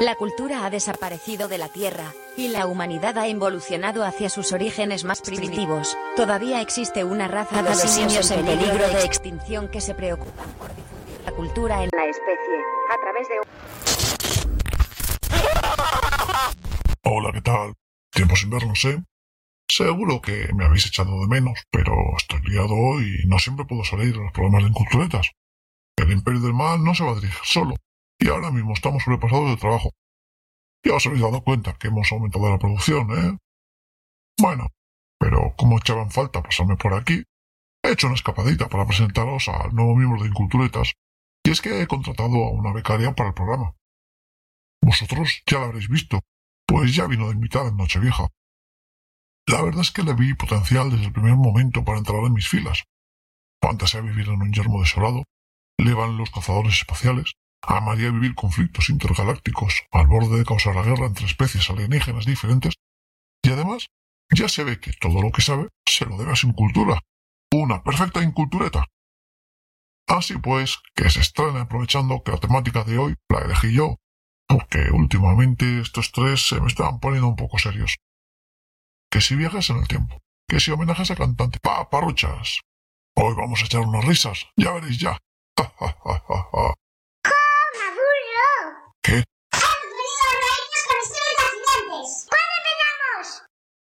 La cultura ha desaparecido de la Tierra, y la humanidad ha evolucionado hacia sus orígenes más primitivos. Todavía existe una raza de simios en peligro de extinción que se preocupan por difundir la cultura en la especie, a través de... Hola, ¿qué tal? Tiempo sin vernos, ¿eh? Seguro que me habéis echado de menos, pero estoy liado hoy y no siempre puedo salir a los programas de Inculturetas. El Imperio del Mal no se va a dirigir solo, y ahora mismo estamos sobrepasados de trabajo. Ya os habéis dado cuenta que hemos aumentado la producción, ¿eh? Bueno, pero como echaban falta pasarme por aquí, he hecho una escapadita para presentaros al nuevo miembro de Inculturetas, y es que he contratado a una becaria para el programa. Vosotros ya la habréis visto, pues ya vino de invitada en Nochevieja. La verdad es que le vi potencial desde el primer momento para entrar en mis filas. Fantasea vivir en un yermo desolado, le van los cazadores espaciales, amaría vivir conflictos intergalácticos al borde de causar la guerra entre especies alienígenas diferentes, y además ya se ve que todo lo que sabe se lo debe a su cultura. Una perfecta incultureta. Así pues, que se estrena aprovechando que la temática de hoy la elegí yo, porque últimamente estos tres se me estaban poniendo un poco serios. Que si viajes en el tiempo, que si homenajes a cantante, paparruchas. Hoy vamos a echar unas risas, ya veréis ya. ¿Qué?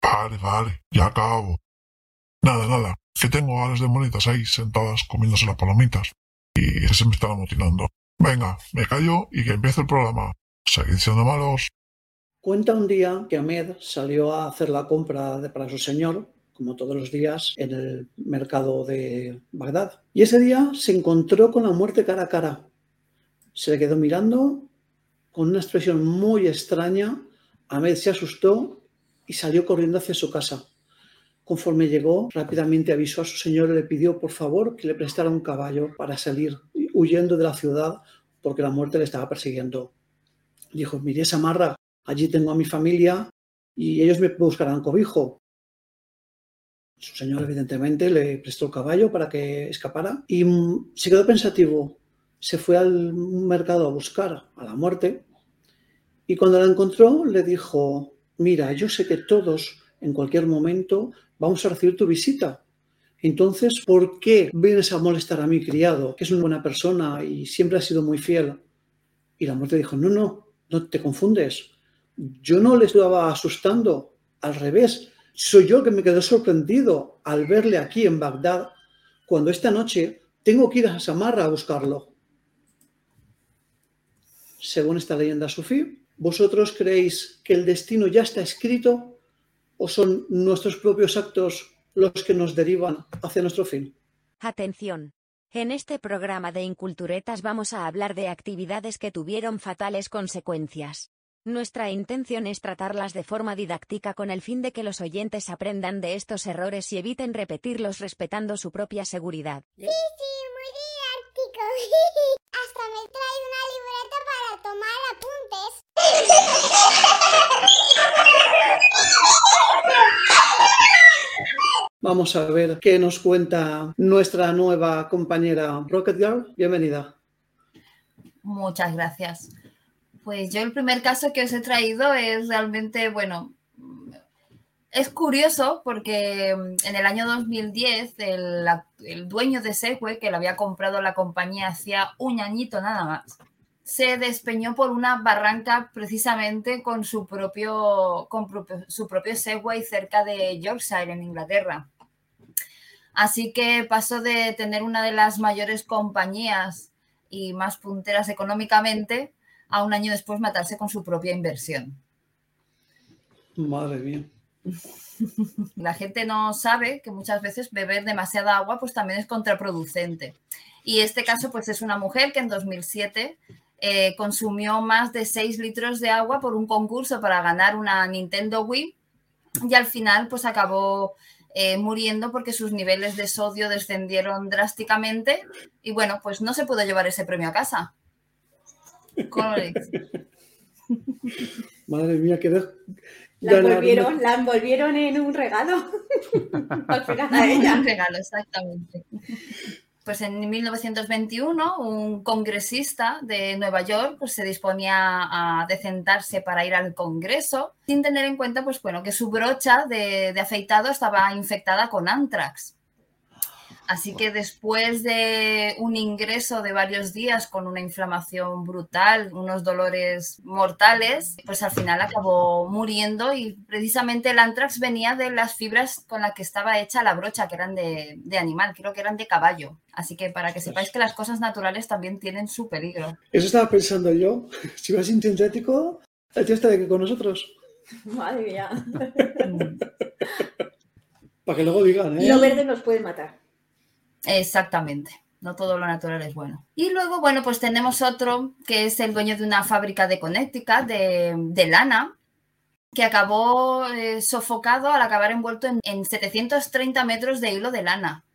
Vale, vale, ya acabo. Nada, nada, que tengo a las demonitas ahí sentadas comiéndose las palomitas y se me están amotinando. Venga, me callo y que empiece el programa. Seguid siendo malos. Cuenta un día que Ahmed salió a hacer la compra de, para su señor, como todos los días, en el mercado de Bagdad. Y ese día se encontró con la muerte cara a cara. Se le quedó mirando con una expresión muy extraña, Ahmed se asustó y salió corriendo hacia su casa. Conforme llegó, rápidamente avisó a su señor y le pidió por favor que le prestara un caballo para salir huyendo de la ciudad porque la muerte le estaba persiguiendo. Dijo, mire Samarra, allí tengo a mi familia y ellos me buscarán cobijo. Su señor evidentemente le prestó el caballo para que escapara y mm, se quedó pensativo. Se fue al mercado a buscar a la muerte y cuando la encontró, le dijo, mira, yo sé que todos en cualquier momento vamos a recibir tu visita. Entonces, ¿por qué vienes a molestar a mi criado, que es una buena persona y siempre ha sido muy fiel? Y la muerte dijo, no, no, no te confundes. Yo no le estaba asustando, al revés. Soy yo que me quedé sorprendido al verle aquí en Bagdad, cuando esta noche tengo que ir a Samarra a buscarlo. Según esta leyenda sufí, ¿Vosotros creéis que el destino ya está escrito o son nuestros propios actos los que nos derivan hacia nuestro fin? Atención. En este programa de Inculturetas vamos a hablar de actividades que tuvieron fatales consecuencias. Nuestra intención es tratarlas de forma didáctica con el fin de que los oyentes aprendan de estos errores y eviten repetirlos respetando su propia seguridad. Sí, sí, muy didáctico. Hasta me trae una libreta para tomar apuntes. Vamos a ver qué nos cuenta nuestra nueva compañera Rocket Girl. Bienvenida. Muchas gracias. Pues yo el primer caso que os he traído es realmente, bueno, es curioso porque en el año 2010 el, el dueño de Segway, que lo había comprado la compañía hacía un añito nada más, se despeñó por una barranca precisamente con su propio, con su propio Segway cerca de Yorkshire, en Inglaterra. Así que pasó de tener una de las mayores compañías y más punteras económicamente a un año después matarse con su propia inversión. Madre mía. La gente no sabe que muchas veces beber demasiada agua pues también es contraproducente. Y este caso pues es una mujer que en 2007 eh, consumió más de 6 litros de agua por un concurso para ganar una Nintendo Wii y al final pues acabó eh, muriendo porque sus niveles de sodio descendieron drásticamente y bueno, pues no se pudo llevar ese premio a casa. Madre mía, qué la envolvieron, la envolvieron en un regalo. Al final a ella. Un regalo, exactamente. Pues en 1921 un congresista de Nueva York pues, se disponía a decentarse para ir al Congreso sin tener en cuenta pues, bueno, que su brocha de, afeitado estaba infectada con antrax. Así que después de un ingreso de varios días con una inflamación brutal, unos dolores mortales, pues al final acabó muriendo y precisamente el antrax venía de las fibras con las que estaba hecha la brocha, que eran de, animal, creo que eran de caballo. Así que para que sepáis que las cosas naturales también tienen su peligro. Eso estaba pensando yo. Si vas sintético, el tío está de aquí con nosotros. Madre mía. para que luego digan, ¿eh? Lo verde nos puede matar. Exactamente. No todo lo natural es bueno. Y luego, bueno, pues tenemos otro que es el dueño de una fábrica de Connecticut de, lana, que acabó eh, sofocado al acabar envuelto en, en 730 metros de hilo de lana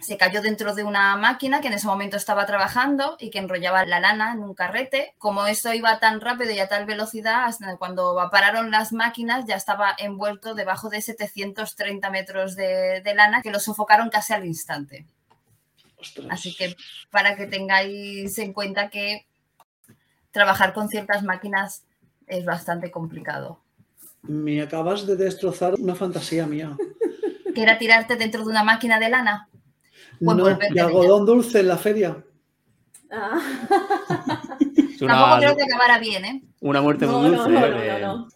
se cayó dentro de una máquina que en ese momento estaba trabajando y que enrollaba la lana en un carrete. Como esto iba tan rápido y a tal velocidad, hasta cuando pararon las máquinas ya estaba envuelto debajo de 730 metros de, lana que lo sofocaron casi al instante. Así que para que tengáis en cuenta que trabajar con ciertas máquinas es bastante complicado. Me acabas de destrozar una fantasía mía. ¿Que era tirarte dentro de una máquina de lana? No, de algodón dulce en la feria. Ah. Tampoco creo que acabara bien, ¿eh? Una muerte muy dulce. No,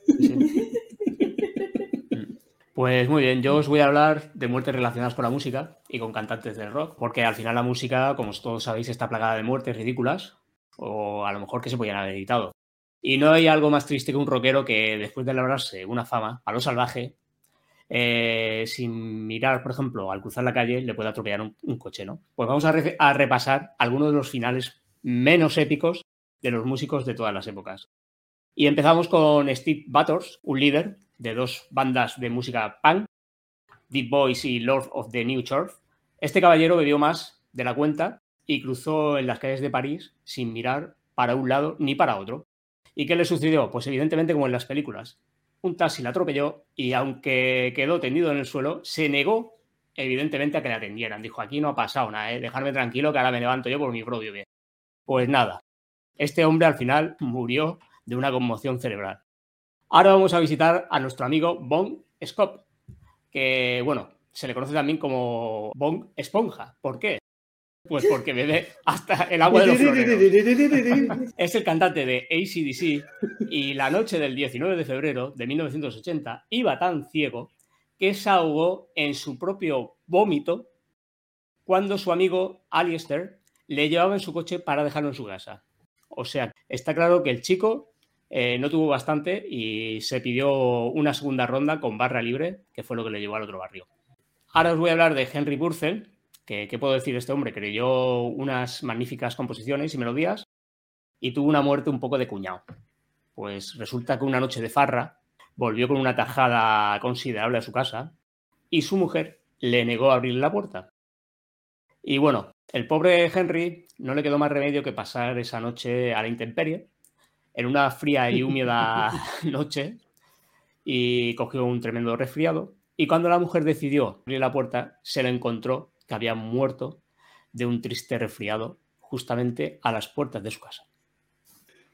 Pues muy bien, yo os voy a hablar de muertes relacionadas con la música y con cantantes del rock, porque al final la música, como todos sabéis, está plagada de muertes ridículas o a lo mejor que se podían haber editado. Y no hay algo más triste que un rockero que después de labrarse una fama a lo salvaje eh, sin mirar, por ejemplo, al cruzar la calle, le puede atropellar un, coche, ¿no? Pues vamos a, repasar algunos de los finales menos épicos de los músicos de todas las épocas. Y empezamos con Steve Butters, un líder de dos bandas de música punk, Deep Boys y Lord of the New Church. Este caballero bebió más de la cuenta y cruzó en las calles de París sin mirar para un lado ni para otro. ¿Y qué le sucedió? Pues evidentemente como en las películas un taxi la atropelló y aunque quedó tendido en el suelo, se negó evidentemente a que le atendieran. Dijo, aquí no ha pasado nada, ¿eh? dejarme tranquilo que ahora me levanto yo por mi propio bien. Pues nada, este hombre al final murió de una conmoción cerebral. Ahora vamos a visitar a nuestro amigo Bon Scott, que bueno, se le conoce también como Bon Esponja. ¿Por qué? Pues porque bebe hasta el agua de los floreros. es el cantante de ACDC y la noche del 19 de febrero de 1980 iba tan ciego que se ahogó en su propio vómito cuando su amigo Alistair le llevaba en su coche para dejarlo en su casa. O sea, está claro que el chico eh, no tuvo bastante y se pidió una segunda ronda con barra libre, que fue lo que le llevó al otro barrio. Ahora os voy a hablar de Henry Burcel, ¿Qué, puedo decir este hombre? Creyó unas magníficas composiciones y melodías y tuvo una muerte un poco de cuñado. Pues resulta que una noche de farra volvió con una tajada considerable a su casa y su mujer le negó a abrirle la puerta. Y bueno, el pobre Henry no le quedó más remedio que pasar esa noche a la intemperie, en una fría y húmeda noche, y cogió un tremendo resfriado. Y cuando la mujer decidió abrir la puerta, se lo encontró que había muerto de un triste resfriado justamente a las puertas de su casa.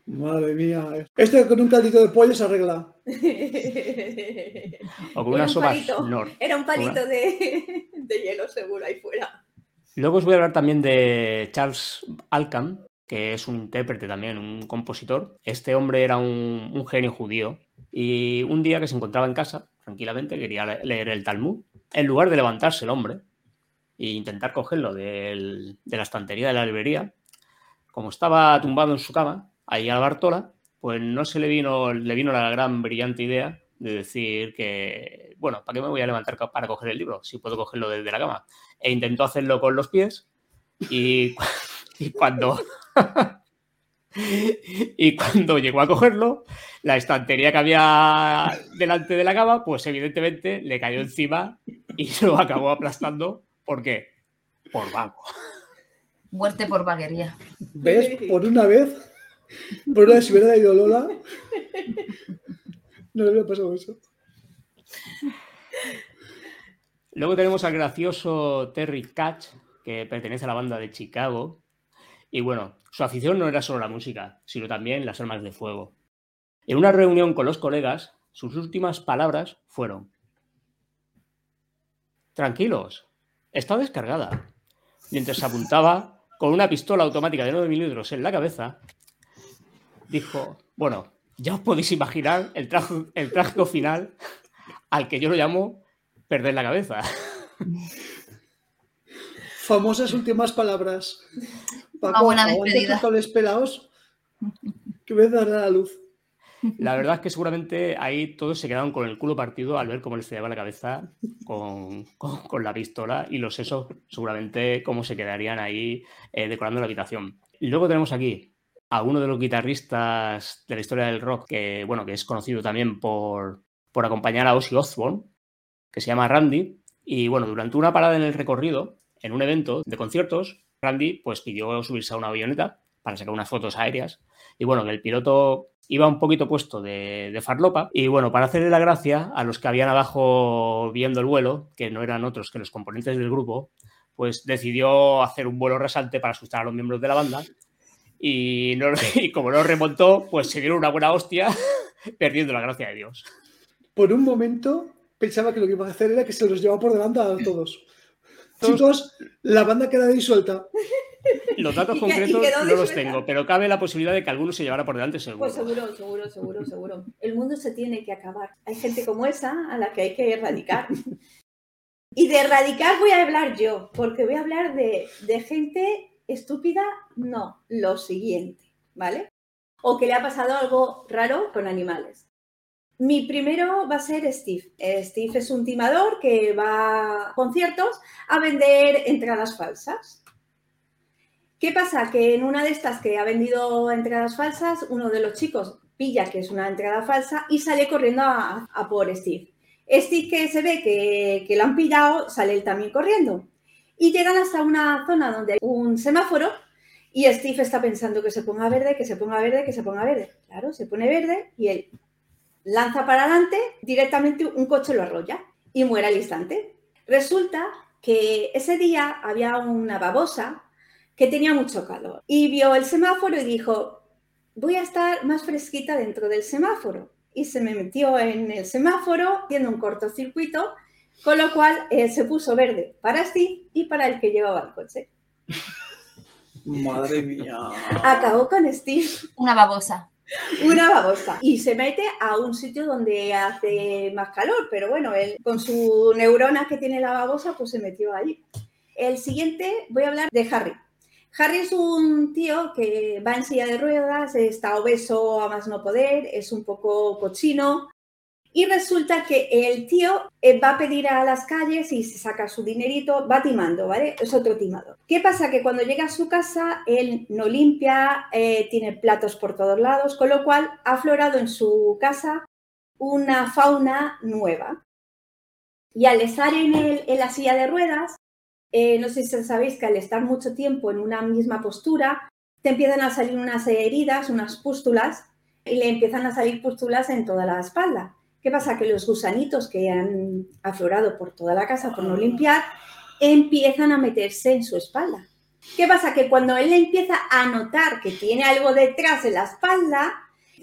Madre mía. Este con un caldito de pollo se arregla. o con una sopa Era un palito de, hielo seguro ahí fuera. Luego os voy a hablar también de Charles Alcam, que es un intérprete también, un compositor. Este hombre era un, un genio judío y un día que se encontraba en casa, tranquilamente, quería leer el Talmud. En lugar de levantarse el hombre, e intentar cogerlo de la estantería de la librería, como estaba tumbado en su cama, ahí a la Bartola, pues no se le vino, le vino la gran brillante idea de decir que, bueno, ¿para qué me voy a levantar para coger el libro? Si puedo cogerlo desde la cama. E intentó hacerlo con los pies y, y cuando... y cuando llegó a cogerlo, la estantería que había delante de la cama, pues evidentemente le cayó encima y lo acabó aplastando ¿Por qué? Por vago. Muerte por vaguería. ¿Ves? Por una vez, por una vez si hubiera ido Lola, no le hubiera pasado eso. Luego tenemos al gracioso Terry Catch, que pertenece a la banda de Chicago. Y bueno, su afición no era solo la música, sino también las armas de fuego. En una reunión con los colegas, sus últimas palabras fueron, Tranquilos, está descargada. Mientras se apuntaba con una pistola automática de 9 milímetros en la cabeza, dijo, bueno, ya os podéis imaginar el, el trágico final al que yo lo llamo perder la cabeza. Famosas últimas palabras. Una buena despedida. pelados que me dará la luz. La verdad es que seguramente ahí todos se quedaron con el culo partido al ver cómo les llevaba la cabeza con, la pistola y los sesos seguramente cómo se quedarían ahí eh, decorando la habitación. Luego tenemos aquí a uno de los guitarristas de la historia del rock que, bueno, que es conocido también por, por acompañar a Ozzy Osbourne, que se llama Randy. Y bueno, durante una parada en el recorrido, en un evento de conciertos, Randy pues pidió subirse a una avioneta para sacar unas fotos aéreas. Y bueno, el piloto iba un poquito puesto de, farlopa. Y bueno, para hacerle la gracia a los que habían abajo viendo el vuelo, que no eran otros que los componentes del grupo, pues decidió hacer un vuelo resalte para asustar a los miembros de la banda. Y, y como no remontó, pues se dieron una buena hostia, perdiendo la gracia de Dios. Por un momento pensaba que lo que iba a hacer era que se los llevaba por delante a todos. Chicos, la banda queda disuelta. Los datos concretos no los tengo, pero cabe la posibilidad de que alguno se llevara por delante seguro. Pues seguro, seguro, seguro, seguro. El mundo se tiene que acabar. Hay gente como esa a la que hay que erradicar. Y de erradicar voy a hablar yo, porque voy a hablar de, de gente estúpida, no, lo siguiente, ¿vale? O que le ha pasado algo raro con animales. Mi primero va a ser Steve. Steve es un timador que va a conciertos a vender entradas falsas. ¿Qué pasa? Que en una de estas que ha vendido entradas falsas, uno de los chicos pilla que es una entrada falsa y sale corriendo a, por Steve. Steve que se ve que, que lo han pillado, sale él también corriendo. Y llegan hasta una zona donde hay un semáforo y Steve está pensando que se ponga verde, que se ponga verde, que se ponga verde. Claro, se pone verde y él lanza para adelante, directamente un coche lo arrolla y muere al instante. Resulta que ese día había una babosa que tenía mucho calor y vio el semáforo y dijo, voy a estar más fresquita dentro del semáforo. Y se me metió en el semáforo haciendo un cortocircuito, con lo cual eh, se puso verde para sí y para el que llevaba el coche. Madre mía. Acabó con Steve. Una babosa. Una babosa. Y se mete a un sitio donde hace más calor, pero bueno, él con su neurona que tiene la babosa, pues se metió allí. El siguiente voy a hablar de Harry. Harry es un tío que va en silla de ruedas, está obeso a más no poder, es un poco cochino. Y resulta que el tío eh, va a pedir a las calles y se saca su dinerito, va timando, ¿vale? Es otro timador. ¿Qué pasa? Que cuando llega a su casa, él no limpia, eh, tiene platos por todos lados, con lo cual ha aflorado en su casa una fauna nueva. Y al estar en, en la silla de ruedas, eh, no sé si sabéis que al estar mucho tiempo en una misma postura, te empiezan a salir unas heridas, unas pústulas, y le empiezan a salir pústulas en toda la espalda. ¿Qué pasa? Que los gusanitos que han aflorado por toda la casa por no limpiar, empiezan a meterse en su espalda. ¿Qué pasa? Que cuando él empieza a notar que tiene algo detrás en la espalda,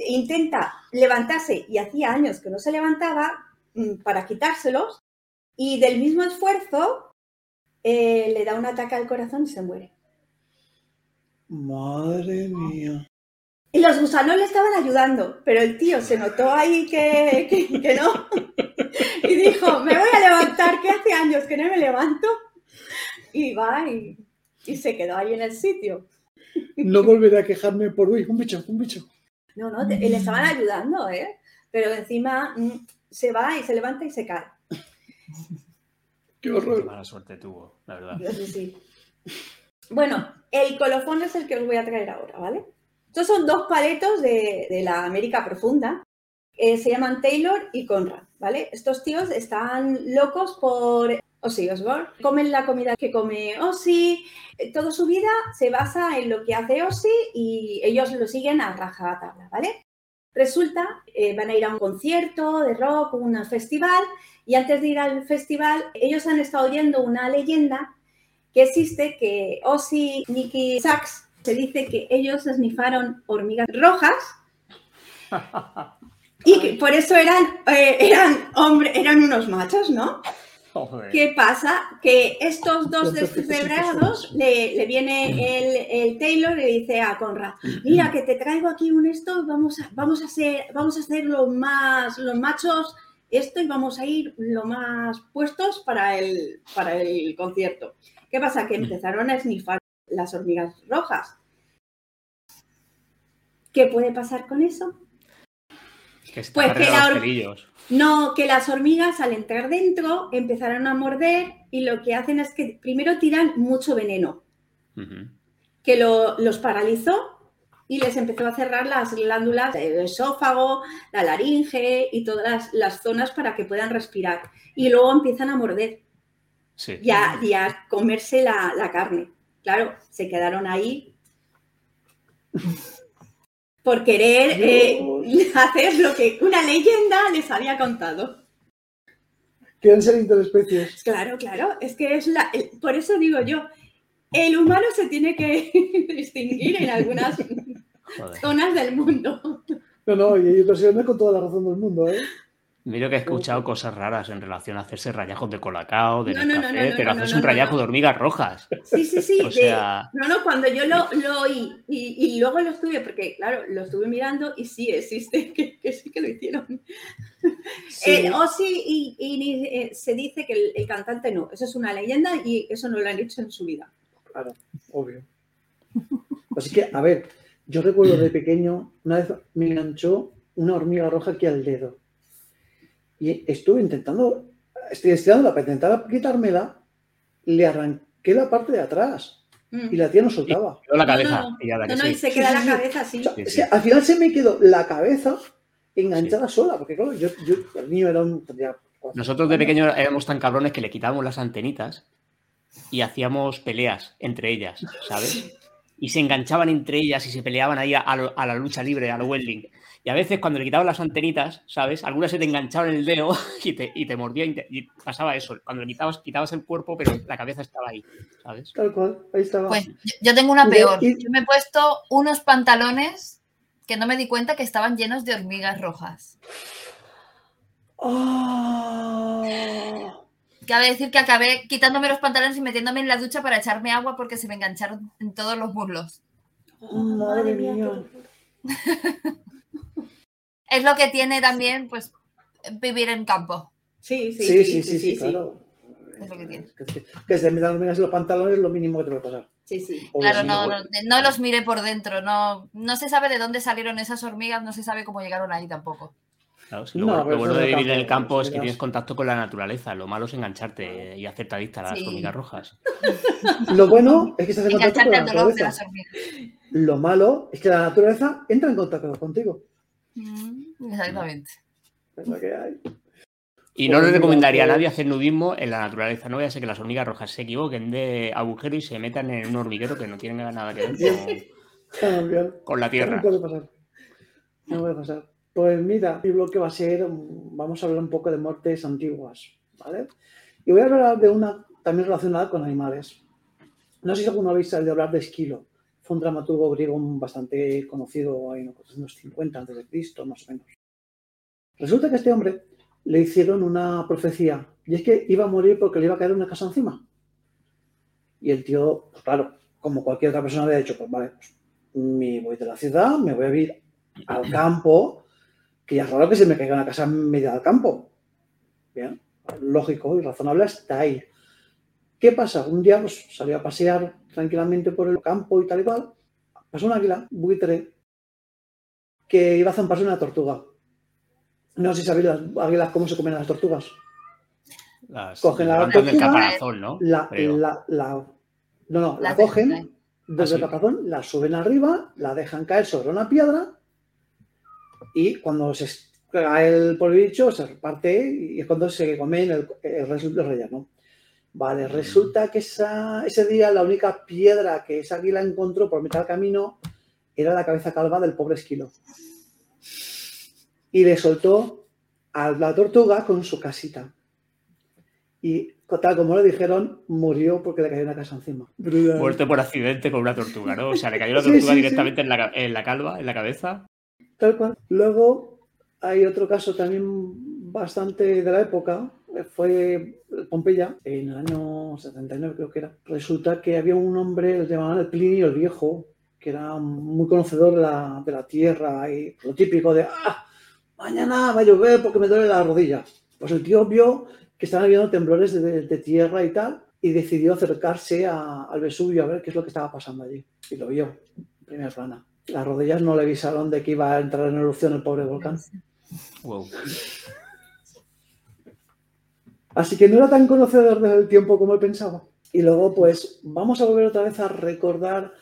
intenta levantarse y hacía años que no se levantaba mm, para quitárselos y del mismo esfuerzo eh, le da un ataque al corazón y se muere. Madre mía. Y los gusanos le estaban ayudando, pero el tío se notó ahí que, que, no. Y dijo, me voy a levantar, que hace años que no me levanto. Y va y, y se quedó ahí en el sitio. No volveré a quejarme por, uy, un bicho, un bicho. No, no, le estaban ayudando, ¿eh? Pero encima mm, se va y se levanta y se cae. Qué horror. Qué mala suerte tuvo, la verdad. Sí, Bueno, el colofón es el que os voy a traer ahora, ¿vale? Estos son dos paletos de, la América profunda. Eh, se llaman Taylor y Conrad, ¿vale? Estos tíos están locos por Ozzy Osbourne. Comen la comida que come Ozzy. Eh, toda su vida se basa en lo que hace Ozzy y ellos lo siguen a rajatabla, ¿vale? Resulta, eh, van a ir a un concierto de rock, un festival, y antes de ir al festival, ellos han estado oyendo una leyenda que existe que Ozzy, Nicky Sachs, se dice que ellos esnifaron hormigas rojas y que por eso eran, eh, eran, hombre, eran unos machos, ¿no? ¿Qué pasa? Que estos dos Los descerebrados le, le viene el, el Taylor y le dice a Conrad, mira que te traigo aquí un esto, vamos a, vamos a hacer, vamos a hacer lo más, los machos esto y vamos a ir lo más puestos para el, para el concierto. ¿Qué pasa? Que empezaron a esnifar las hormigas rojas. ¿Qué puede pasar con eso? Que Pues que la los. No, que las hormigas al entrar dentro empezaron a morder y lo que hacen es que primero tiran mucho veneno, que lo- los paralizó y les empezó a cerrar las glándulas del esófago, la laringe y todas las, las zonas para que puedan respirar. Y luego empiezan a morder Sí. y a, y a comerse la, la carne. Claro, se quedaron ahí por querer eh, hacer lo que una leyenda les había contado. Quieren ser interespecies. Claro, claro, es que es la. el- por eso digo yo, el humano se tiene que distinguir en algunas Joder. zonas del mundo. No, no, y hay ocasiones con toda la razón del mundo, ¿eh? Miro que he escuchado cosas raras en relación a hacerse rayajos de colacao, de No, no, no, café, no, no, pero no, un rayajo no. de hormigas rojas. Sí, sí, sí. O de- sea, no, no, cuando yo lo, lo oí y, y luego lo estuve, porque claro, lo estuve mirando y sí existe, que, que sí que lo hicieron. Sí. Eh, o sí, y, y eh, se dice que el, el cantante no, eso es una leyenda y eso no lo han hecho en su vida. Claro, obvio. Así que, a ver, yo recuerdo de pequeño, una vez me enganchó una hormiga roja aquí al dedo. Y estuve intentando, estoy estirándola para intentar quitármela, le arranqué la parte de atrás Mm. y la tía no soltaba. quedó la No, cabeza. no, y que No, sí. y se queda Sí, la sí, cabeza así. O sea, al final se me quedó la cabeza enganchada sola, porque claro, yo, yo el niño era un... cuatro Nosotros de pequeños éramos tan cabrones que le quitábamos las antenitas y hacíamos peleas entre ellas, ¿sabes? Y se enganchaban entre ellas y se peleaban ahí a, lo- a la lucha libre, al welding. Y a veces cuando le quitaban las antenitas, ¿sabes? Algunas se te enganchaban en el dedo y te, y te mordía y, te- y pasaba eso. Cuando le quitabas, quitabas el cuerpo, pero la cabeza estaba ahí, ¿sabes? Tal cual, ahí estaba. Pues yo- tengo una peor. Yo me he puesto unos pantalones que no me di cuenta que estaban llenos de hormigas rojas. ¡Ah! Cabe decir que acabé quitándome los pantalones y metiéndome en la ducha para echarme agua porque se me engancharon en todos los muslos. Madre mía. Es lo que tiene también, pues, vivir en campo. Sí, sí, Sí, sí, sí, sí, sí, claro. Es lo que tiene. Que, que- que se metan hormigas en los pantalones es lo mínimo que te puede pasar. sí, sí. Claro, no, no, no, los miré por dentro. No, no se sabe de dónde salieron esas hormigas, no se sabe cómo llegaron ahí tampoco. Claro, sí, No, lo, bueno- lo de es vivir en el campo, es que tienes contacto con la naturaleza. Lo malo es engancharte y hacerte adicta a las Sí. hormigas rojas. Lo bueno es que estás en contacto con Engancharte la al dolor de naturaleza. las hormigas. Lo malo es que la naturaleza entra en contacto contigo. Mm, Exactamente. Es lo que hay. Y no Pues le mira, recomendaría a pues- nadie hacer nudismo en la naturaleza. No vaya a ser que las hormigas rojas se equivoquen de agujero y se metan en un hormiguero que no tiene nada que ver con, la No tierra. puede pasar. No puede pasar. Pues mira, mi bloque va a ser, vamos a hablar un poco de muertes antiguas, ¿vale? Y voy a hablar de una también relacionada con animales. No sé si alguno habéis oído hablar de Esquilo. Fue un dramaturgo griego bastante conocido en los 450 a.C., más o menos. Resulta que a este hombre le hicieron una profecía, y es que iba a morir porque le iba a caer una casa encima. Y el tío, pues claro, como cualquier otra persona había dicho, pues vale, pues me voy de la ciudad, me voy a ir al campo, que ya es raro que se me caiga una casa en medio del campo. Bien, lógico y razonable hasta ahí. ¿Qué pasa? Un día pues, salió a pasear tranquilamente por el campo y tal y cual. Pasó un águila, buitre, que iba a zamparse una tortuga. No sé si sabéis las águilas cómo se comen las tortugas. Las, Cogen la del tortuga, caparazón, ¿no? La, Creo. la, la- no, no, la cogen desde Ah, el sí. caparazón, la suben arriba, la dejan caer sobre una piedra y cuando se cae el polvillo se reparte y es cuando se comen el, el del relleno. Vale, resulta que esa, ese día la única piedra que esa águila encontró por mitad del camino era la cabeza calva del pobre esquilo. Y le soltó a la tortuga con su casita. Y tal como le dijeron, murió porque le cayó una casa encima. Muerte por accidente con una tortuga, ¿no? O sea, le cayó la tortuga sí, sí. directamente En, la, en la calva, en la cabeza. Tal cual. Luego hay otro caso también bastante de la época, fue Pompeya, en el año 79 creo que era. Resulta que había un hombre, le llamaban el Plinio el Viejo, que era muy conocedor de la, de la tierra y lo típico de, ah, mañana va a llover porque me duele la rodilla. Pues el tío vio que estaban habiendo temblores de, de tierra y tal, y decidió acercarse a- al Vesubio a ver qué es lo que estaba pasando allí. Y lo vio, en primera plana. Las rodillas no le avisaron de que iba a entrar en erupción el pobre volcán. Wow. Así que no era tan conocedor del tiempo como él pensaba. Y luego, pues, vamos a volver otra vez a recordar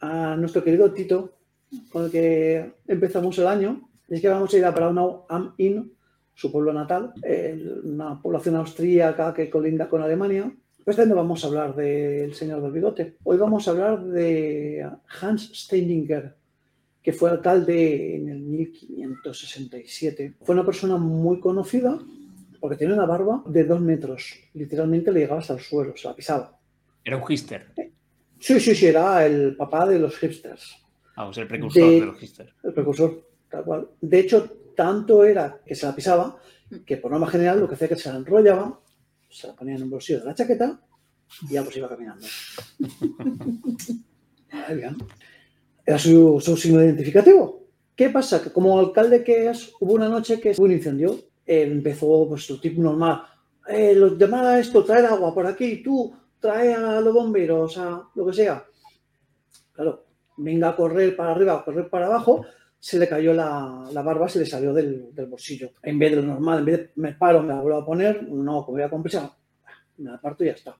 a nuestro querido Tito, con el que empezamos el año. Y es que vamos a ir a Braunau am Inn, su pueblo natal, una población austríaca que colinda con Alemania. Pues no vamos a hablar del señor del bigote. Hoy vamos a hablar de Hans Steininger, que fue alcalde en el 1567. Fue una persona muy conocida porque tenía una barba de dos metros. Literalmente le llegaba hasta el suelo, se la pisaba. Era un hister. Sí, sí, sí, era el papá de los hipsters, Vamos, el precursor De- de, los hipsters. el precursor, tal cual. De hecho, tanto era que se la pisaba que por norma general lo que hacía que se la enrollaba, se la ponía en un bolsillo de la chaqueta y ya pues iba caminando. Ahí bien. Era su, su signo identificativo. ¿Qué pasa? Que como alcalde que es, hubo una noche que hubo un incendio. Él empezó pues tipo normal. Eh, los a esto, traer agua por aquí, tú trae a los bomberos, a lo que sea. Claro, venga a correr para arriba, a correr para abajo, se le cayó la, la barba, se le salió del, del bolsillo. En vez de lo normal, en vez de me paro, me la vuelvo a poner, no, como voy a compensar, me la parto y ya está.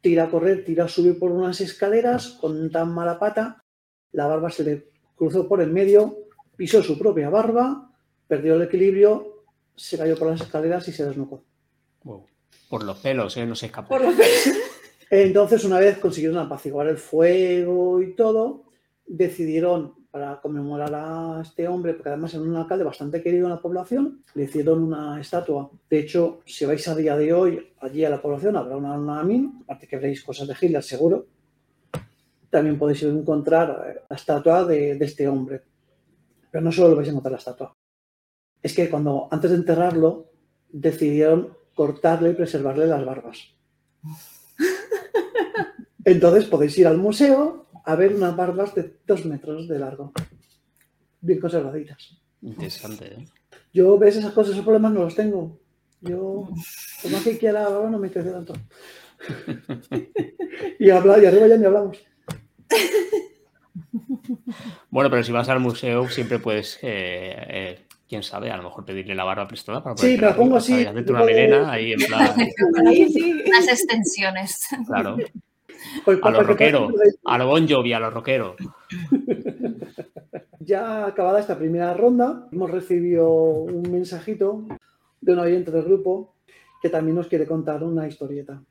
Tira a correr, tira a subir por unas escaleras con tan mala pata, la barba se le cruzó por el medio, pisó su propia barba, perdió el equilibrio, se cayó por las escaleras y se desnucó. Wow. Por los pelos, ¿eh? No se escapó. Por Entonces, una vez consiguieron apaciguar el fuego y todo, decidieron, para conmemorar a este hombre, porque además era un alcalde bastante querido en la población, le hicieron una estatua. De hecho, si vais a día de hoy allí a la población, habrá una, una min, aparte que veréis cosas de Hitler, seguro. También podéis encontrar eh, la estatua de, de este hombre. Pero no solo lo vais a encontrar la estatua. Es que cuando, antes de enterrarlo, decidieron cortarle y preservarle las barbas. Entonces podéis ir al museo a ver unas barbas de dos metros de largo, bien conservaditas. Interesante, ¿eh? Yo, ves, esas cosas, esos problemas no los tengo. Yo, más que quiera la barba, no me crece tanto. y, habla, y arriba ya ni hablamos. Bueno, pero si vas al museo siempre puedes, eh, eh, quién sabe, a lo mejor pedirle la barba prestada para Sí, me la pongo así, Hacerte una melena ahí en plan, sí. Las extensiones. claro. Pues, A lo para que rockero, tengáis- a lo Bon Jovi, a lo rockero. Ya acabada esta primera ronda, hemos recibido un mensajito de un oyente del grupo que también nos quiere contar una historieta.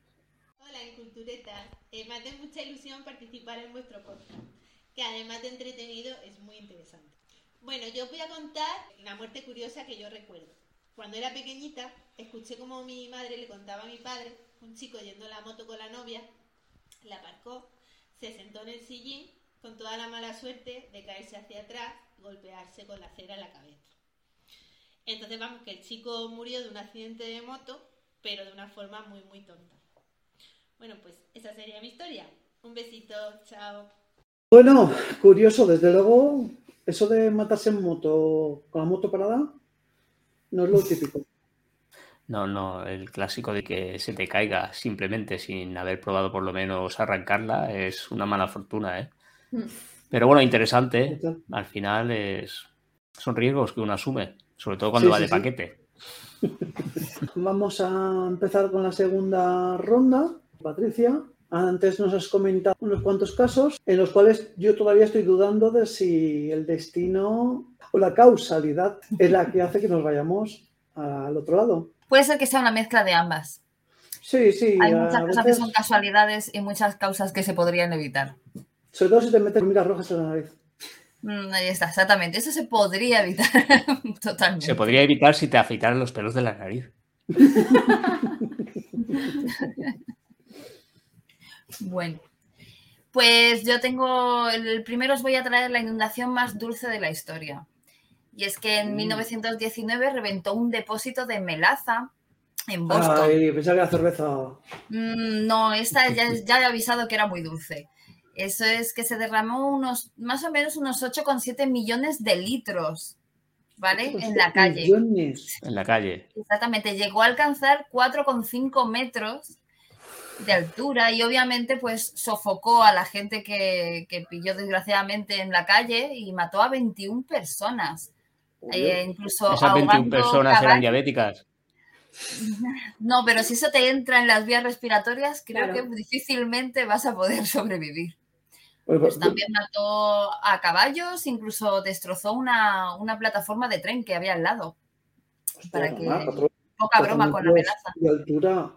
Hola, Incultureta. Eh, me hace mucha ilusión participar en vuestro podcast, que además de entretenido es. Bueno, yo os voy a contar la muerte curiosa que yo recuerdo. Cuando era pequeñita, escuché como mi madre le contaba a mi padre, un chico yendo en la moto con la novia, la aparcó, se sentó en el sillín con toda la mala suerte de caerse hacia atrás y golpearse con la acera en la cabeza. Entonces vamos, que el chico murió de un accidente de moto, pero de una forma muy, muy tonta. Bueno, pues esa sería mi historia. Un besito, chao. Bueno, curioso, desde luego, eso de matarse en moto con la moto parada no es lo típico. No, no, el clásico de que se te caiga simplemente sin haber probado por lo menos arrancarla es una mala fortuna, ¿eh? Mm. Pero bueno, interesante. Al final es, son riesgos que uno asume, sobre todo cuando Sí, va sí, de sí. paquete. Vamos a empezar con la segunda ronda. Patricia, antes nos has comentado unos cuantos casos en los cuales yo todavía estoy dudando de si el destino o la causalidad es la que hace que nos vayamos al otro lado. Puede ser que sea una mezcla de ambas. Sí, sí. Hay a muchas cosas que son casualidades y muchas causas que se podrían evitar. sobre todo si te metes miras rojas en la nariz. Mm, ahí está, exactamente. Eso se podría evitar totalmente. Se podría evitar si te afeitaran los pelos de la nariz. Bueno, pues yo tengo, el primero os voy a traer la inundación más dulce de la historia. Y es que en Mm. 1919 reventó un depósito de melaza en Boston. Ay, pensaba que era cerveza. Mm, no, esta ya, ya he avisado que era muy dulce. Eso es que se derramó unos, más o menos unos 8,7 millones de litros, ¿vale? En la calle. Millones. En la calle. Exactamente, llegó a alcanzar 4,5 metros de altura y obviamente pues sofocó a la gente que, que pilló desgraciadamente en la calle y mató a 21 personas. Eh, incluso Esas 21 ahogando personas eran diabéticas. No, pero si eso te entra en las vías respiratorias, creo Claro. que difícilmente vas a poder sobrevivir. Pues pues, también mató a caballos, incluso destrozó una, una plataforma de tren que había al lado. hostia, para mamá, que- Poca broma con la amenaza. De altura.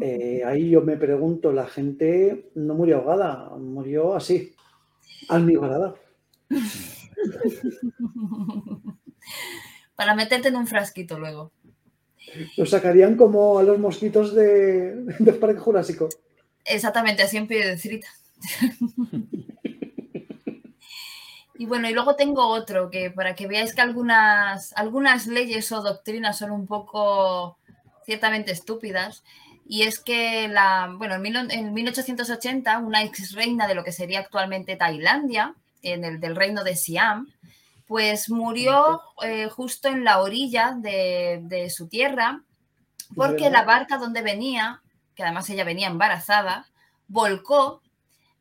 Eh, ahí yo me pregunto, la gente no murió ahogada, murió así, almibarada. Para meterte en un frasquito luego. Lo sacarían como a los mosquitos de, del Parque Jurásico. Exactamente, así en piedecita. Y bueno, y luego tengo otro que para que veáis que algunas, algunas leyes o doctrinas son un poco ciertamente estúpidas. Y es que la, bueno, en, mil- en 1880, una ex reina de lo que sería actualmente Tailandia, en el del reino de Siam, pues murió eh, justo en la orilla de, de su tierra, porque la barca donde venía, que además ella venía embarazada, volcó,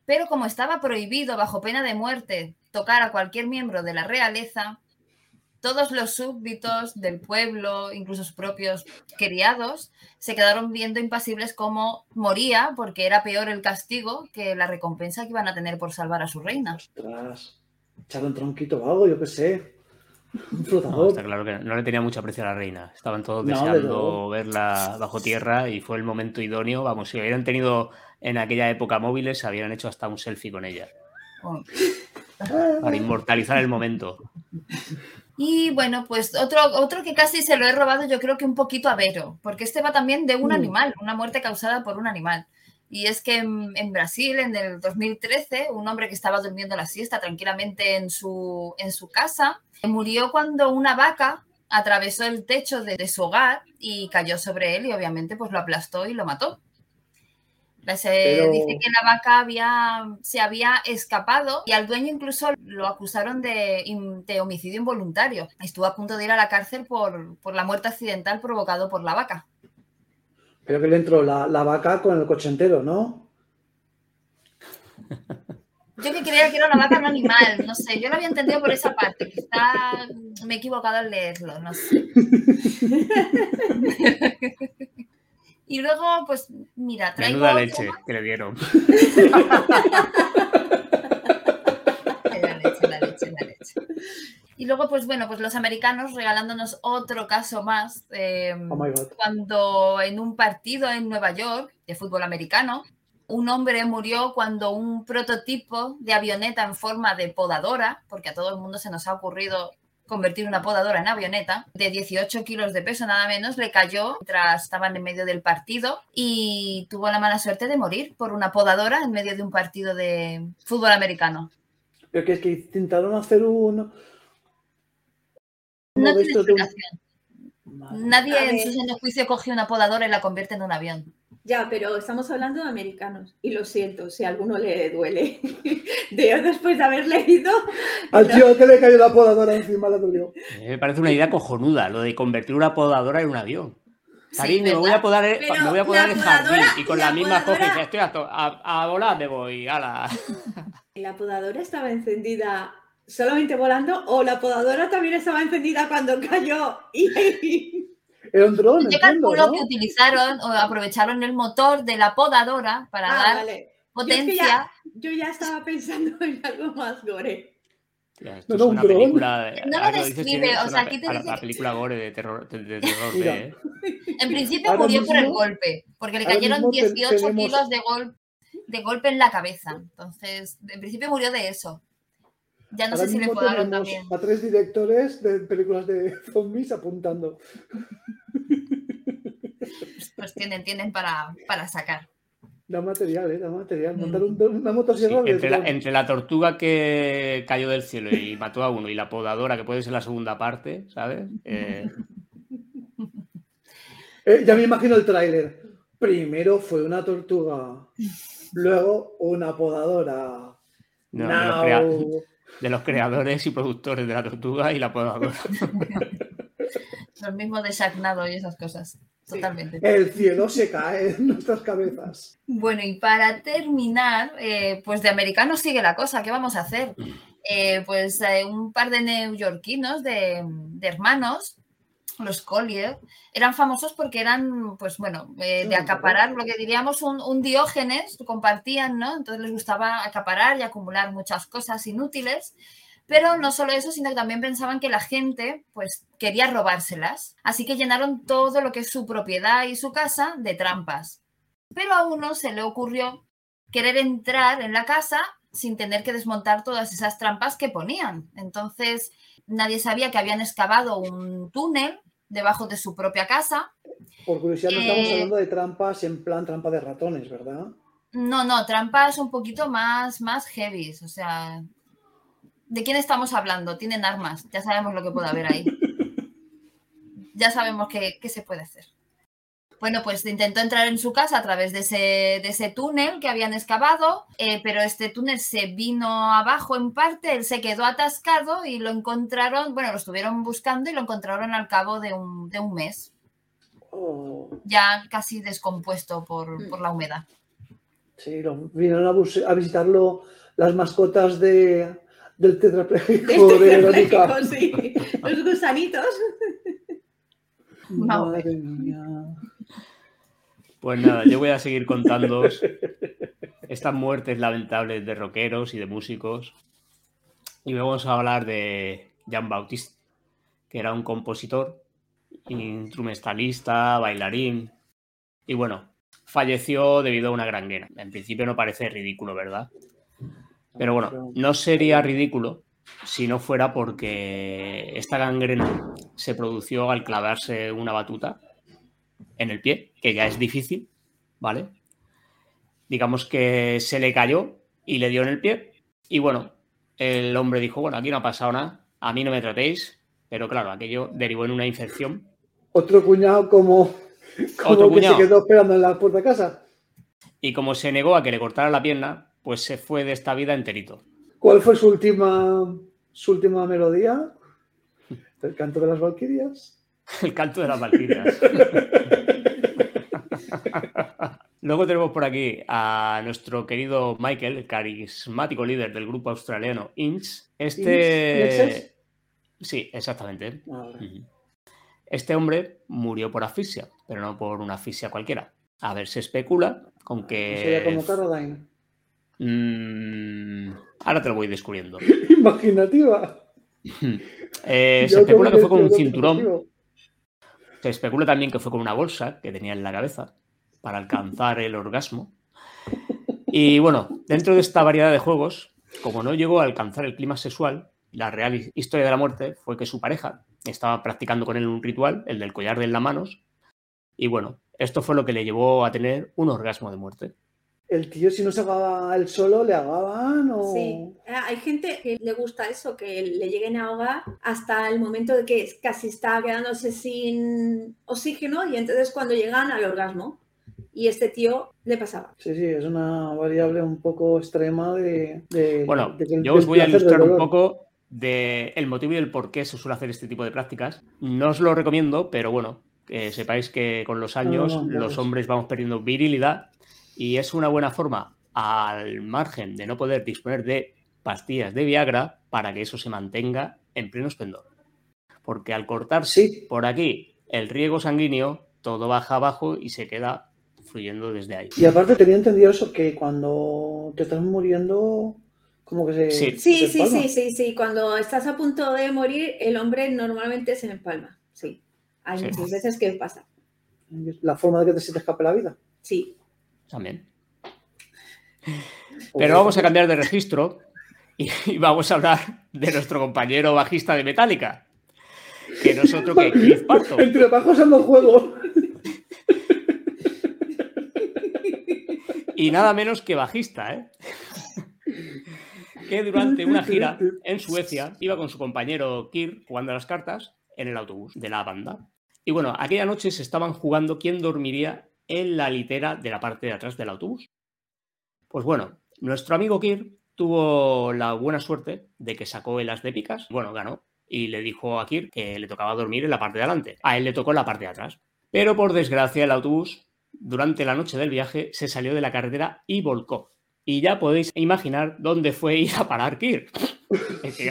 pero como estaba prohibido bajo pena de muerte tocar a cualquier miembro de la realeza, todos los súbditos del pueblo, incluso sus propios criados, se quedaron viendo impasibles cómo moría porque era peor el castigo que la recompensa que iban a tener por salvar a su reina. Ostras, echar un tronquito vago, yo qué sé. Un No, flotador. está claro que no le tenía mucho aprecio a la reina. Estaban todos deseando verla bajo tierra y fue el momento idóneo. Vamos, si hubieran tenido en aquella época móviles, se habían hecho hasta un selfie con ella. Bueno, Para inmortalizar el momento. Y bueno, pues otro, otro que casi se lo he robado yo creo que un poquito a Vero, porque este va también de un Mm. animal, una muerte causada por un animal. Y es que en, en Brasil, en el 2013, un hombre que estaba durmiendo la siesta tranquilamente en su, en su casa, murió cuando una vaca atravesó el techo de, de su hogar y cayó sobre él y obviamente pues lo aplastó y lo mató. Se Pero- dice que la vaca había, se había escapado y al dueño incluso lo acusaron de, de homicidio involuntario. Estuvo a punto de ir a la cárcel por, por la muerte accidental provocado por la vaca. Pero que le entró la, la vaca con el coche entero, ¿no? Yo que creía que era una vaca, un animal, no sé, yo lo había entendido por esa parte, quizá me he equivocado al leerlo, no sé. Y luego, pues, mira, traigo Menuda otro leche que le dieron. La leche, la leche, la leche. Y luego, pues bueno, pues los americanos regalándonos otro caso más. eh, Oh my god. cuando en un partido en Nueva York de fútbol americano, un hombre murió cuando un prototipo de avioneta en forma de podadora, porque a todo el mundo se nos ha ocurrido convertir una podadora en avioneta, de 18 kilos de peso nada menos, le cayó mientras estaban en medio del partido y tuvo la mala suerte de morir por una podadora en medio de un partido de fútbol americano. Pero que es que intentaron hacer un. No uno de tiene de explicación. Nadie en su sano juicio coge una podadora y la convierte en un avión. Ya, pero estamos hablando de americanos. Y lo siento si a alguno le duele. De después de haber leído. Al tío que le cayó la podadora encima le dolió. A mí Me parece una idea cojonuda, lo de convertir una podadora en un avión. Sí, me voy a podar, el- me voy a podar la el jardín y con la la, misma coge y podadora- dice, estoy a, to- a, a volar me voy, ala. ¿La podadora estaba encendida solamente volando o la podadora también estaba encendida cuando cayó? Y... Era un dron, Yo entiendo, calculo ¿no? que utilizaron o aprovecharon el motor de la podadora para Ah, dar vale. potencia. ya- Yo ya estaba pensando en algo más gore. Esto No, es un una película. de- No lo describe, o es sea, una aquí te pe- dice la película gore de terror, de, de terror ¿eh? En principio Ahora murió por el golpe, porque le cayeron mismo te- 18 tenemos- kilos de, gol- de golpe en la cabeza. Entonces, en principio murió de eso. Ya no Ahora sé si le tenemos también. a tres directores de películas de zombies apuntando. Pues tienen, tienen para, para sacar. Da material, ¿eh? Da material. Mm. Montar un- una motosierra entre, la, dron. entre la tortuga que cayó del cielo y mató a uno y la podadora, que puede ser la segunda parte, ¿sabes? Eh, Eh, ya me imagino el tráiler. Primero fue una tortuga, luego una podadora. no, de, los Now- crea- de los creadores y productores de la tortuga y la podadora. Los mismos de Sharknado y esas cosas. Totalmente. El cielo se cae en nuestras cabezas. Bueno, y para terminar, eh, pues de americanos sigue la cosa. ¿Qué vamos a hacer? Eh, pues eh, un par de neoyorquinos, de, de hermanos, los Collier, eran famosos porque eran, pues bueno, eh, de acaparar, lo que diríamos un, un diógenes, compartían, ¿no? Entonces les gustaba acaparar y acumular muchas cosas inútiles. Pero no solo eso, sino que también pensaban que la gente pues quería robárselas. Así que llenaron todo lo que es su propiedad y su casa de trampas. Pero a uno se le ocurrió querer entrar en la casa sin tener que desmontar todas esas trampas que ponían. Entonces nadie sabía que habían excavado un túnel debajo de su propia casa. Por curiosidad, no estamos Eh, hablando de trampas en plan trampa de ratones, ¿verdad? No, no, trampas un poquito más, más heavy. O sea, ¿de quién estamos hablando? Tienen armas, ya sabemos lo que puede haber ahí. Ya sabemos qué, qué se puede hacer. Bueno, pues intentó entrar en su casa a través de ese, de ese túnel que habían excavado, eh, pero este túnel se vino abajo en parte, él se quedó atascado y lo encontraron, bueno, lo estuvieron buscando y lo encontraron al cabo de un, de un mes, Oh, ya casi descompuesto por, por la humedad. sí, lo- vinieron a visitarlo las mascotas de, del tetrapléjico De Verónica. Sí. Los gusanitos. Madre mía. Pues nada, yo voy a seguir contándoos estas muertes lamentables de rockeros y de músicos. Y vamos a hablar de Jean Baptiste, que era un compositor, instrumentalista, bailarín. Y bueno, falleció debido a una gangrena. En principio no parece ridículo, ¿verdad? Pero bueno, no sería ridículo si no fuera porque esta gangrena se produjo al clavarse una batuta en el pie, que ya es difícil, ¿vale? Digamos que se le cayó y le dio en el pie. Y bueno, el hombre dijo, bueno, aquí no ha pasado nada, a mí no me tratéis, pero claro, aquello derivó en una infección. Otro cuñado como, como Otro que cuñado. se quedó esperando en la puerta de casa. Y como se negó a que le cortara la pierna, pues se fue de esta vida enterito. ¿Cuál fue su última, su última melodía? El canto de las Valquirias. El canto de las Valquirias. Luego tenemos por aquí a nuestro querido Michael, el carismático líder del grupo australiano Inch. Este. ¿Inch? Sí, exactamente. Ah, vale. Este hombre murió por asfixia, pero no por una asfixia cualquiera. A ver, se especula con Sería que. como Caroline. Mm, ahora te lo voy descubriendo. Imaginativa. Eh, se especula que fue con un cinturón. Se especula también que fue con una bolsa que tenía en la cabeza para alcanzar el orgasmo. Y bueno, dentro de esta variedad de juegos, como no llegó a alcanzar el clima sexual, la real hi- historia de la muerte fue que su pareja estaba practicando con él un ritual, el del collar de las manos, y bueno, esto fue lo que le llevó a tener un orgasmo de muerte. El tío, si no se ahogaba él solo, le ahogaban o. Sí, Ah, hay gente que le gusta eso, que le lleguen a ahogar hasta el momento de que casi está quedándose sin oxígeno y entonces cuando llegan al orgasmo. Y este tío le pasaba. Sí, sí, es una variable un poco extrema de. de- Bueno, de que el- yo os voy a ilustrar un poco del motivo y el por qué se suele hacer este tipo de prácticas. No os lo recomiendo, pero bueno, que sepáis que con los años no, los vamos. hombres vamos perdiendo virilidad y es una buena forma, al margen de no poder disponer de pastillas de Viagra, para que eso se mantenga en pleno esplendor. Porque al cortarse Sí. por aquí el riego sanguíneo, todo baja abajo y se queda fluyendo desde ahí. Y aparte tenía entendido eso, que cuando te estás muriendo, como que se. Sí. Sí, se sí, sí, sí, sí. Cuando estás a punto de morir, el hombre normalmente se empalma. Sí. Hay Sí. muchas veces que pasa. La forma de que te se te escape la vida. Sí. También. Pero vamos a cambiar de registro y, vamos a hablar de nuestro compañero bajista de Metallica, que no es otro que Cliff. Entre bajos ando juego. y nada menos que bajista, ¿eh? que durante una gira en Suecia iba con su compañero Kirk jugando a las cartas en el autobús de la banda. Y bueno, aquella noche se estaban jugando quién dormiría en la litera de la parte de atrás del autobús. Pues bueno, nuestro amigo Kirk tuvo la buena suerte de que sacó el as de picas, bueno, ganó, y le dijo a Kirk que le tocaba dormir en la parte de adelante. A él le tocó en la parte de atrás. Pero por desgracia el autobús, durante la noche del viaje, se salió de la carretera y volcó. Y ya podéis imaginar dónde fue ir a parar Kirk.